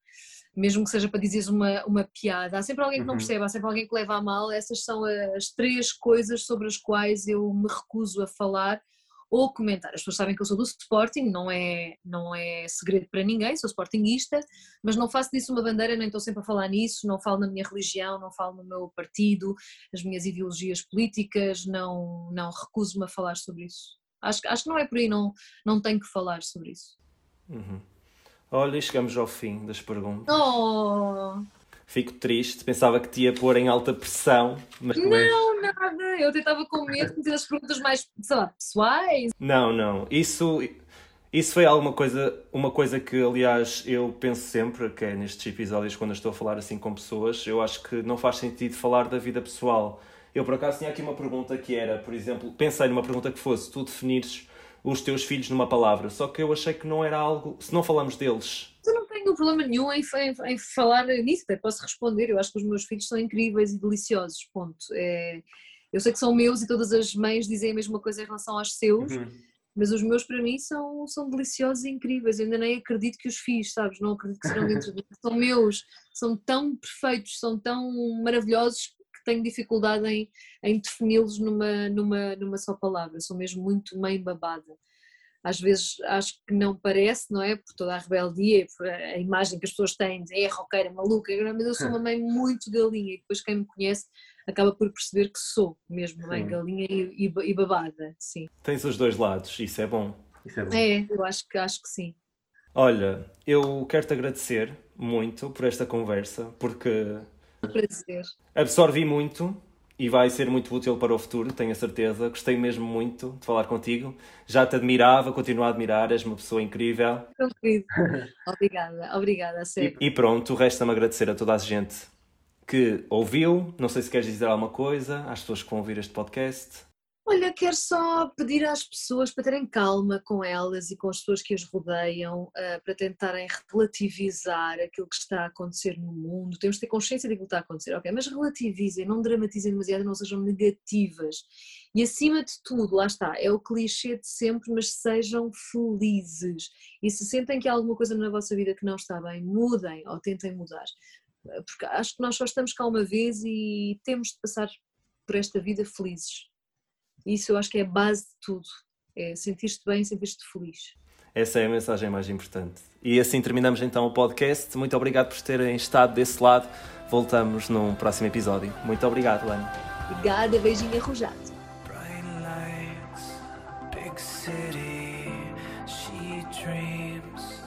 mesmo que seja para dizeres uma, uma piada. Há sempre alguém que não Uhum. percebe, há sempre alguém que leva a mal. Essas são as três coisas sobre as quais eu me recuso a falar ou comentar. As pessoas sabem que eu sou do Sporting, não é, não é segredo para ninguém, sou Sportingista, mas não faço disso uma bandeira, nem estou sempre a falar nisso, não falo na minha religião, não falo no meu partido, as minhas ideologias políticas, não, não recuso-me a falar sobre isso. Acho, que- acho que não é por aí, não, não tenho que falar sobre isso. Olha, chegamos ao fim das perguntas. Oh, Fico triste, pensava que te ia pôr em alta pressão, mas não, nada, eu até estava com medo de fazer as perguntas mais, sei lá, pessoais. Não, não. Isso, isso foi alguma coisa, uma coisa que, aliás, eu penso sempre, que é nestes episódios, quando estou a falar assim com pessoas, eu acho que não faz sentido falar da vida pessoal. Eu, por acaso, tinha aqui uma pergunta que era, por exemplo, pensei numa pergunta que fosse tu definires os teus filhos numa palavra, só que eu achei que não era algo, se não falamos deles. Eu não tenho problema nenhum em, em- em falar nisso, até posso responder. Eu acho que os meus filhos são incríveis e deliciosos. Ponto. É, eu sei que são meus e todas as mães dizem a mesma coisa em relação aos seus, Uhum. mas os meus para mim são, são deliciosos e incríveis. Eu ainda nem acredito que os fiz, sabes? Não acredito que serão dentro de mim. São meus, são tão perfeitos, são tão maravilhosos tenho dificuldade em, em defini-los numa, numa, numa só palavra. Sou mesmo muito mãe babada às vezes acho que não parece, não é? Por toda a rebeldia, e por a imagem que as pessoas têm de é roqueira, maluca, mas eu sou uma mãe muito galinha e depois quem me conhece acaba por perceber que sou mesmo mãe Sim. galinha e, e, e babada, sim. Tens os dois lados, isso é bom. Isso é bom. É, eu acho que, acho que sim. Olha, eu quero-te agradecer muito por esta conversa, porque Prazer. absorvi muito e vai ser muito útil para o futuro, tenho a certeza. Gostei mesmo muito de falar contigo. Já te admirava, continuo a admirar, és uma pessoa incrível. Obrigada, obrigada, a E, sério. e pronto, resta-me agradecer a toda a gente que ouviu. Não sei se queres dizer alguma coisa às pessoas que vão ouvir este podcast. Olha, quero só pedir às pessoas para terem calma com elas e com as pessoas que as rodeiam, ah, para tentarem relativizar aquilo que está a acontecer no mundo. Temos de ter consciência daquilo que está a acontecer, ok? Mas relativizem, não dramatizem demasiado, não sejam negativas. E acima de tudo, lá está, é o clichê de sempre, mas sejam felizes. E se sentem que há alguma coisa na vossa vida que não está bem, mudem ou tentem mudar. Porque acho que nós só estamos cá uma vez e temos de passar por esta vida felizes. Isso eu acho que é a base de tudo. É sentir-te bem, sentir-te feliz. Essa é a mensagem mais importante. E assim terminamos então o podcast. Muito obrigado por terem estado desse lado. Voltamos num próximo episódio. Muito obrigado, Ana. Obrigada, beijinho arrojado. Bright lights, big city. She dreams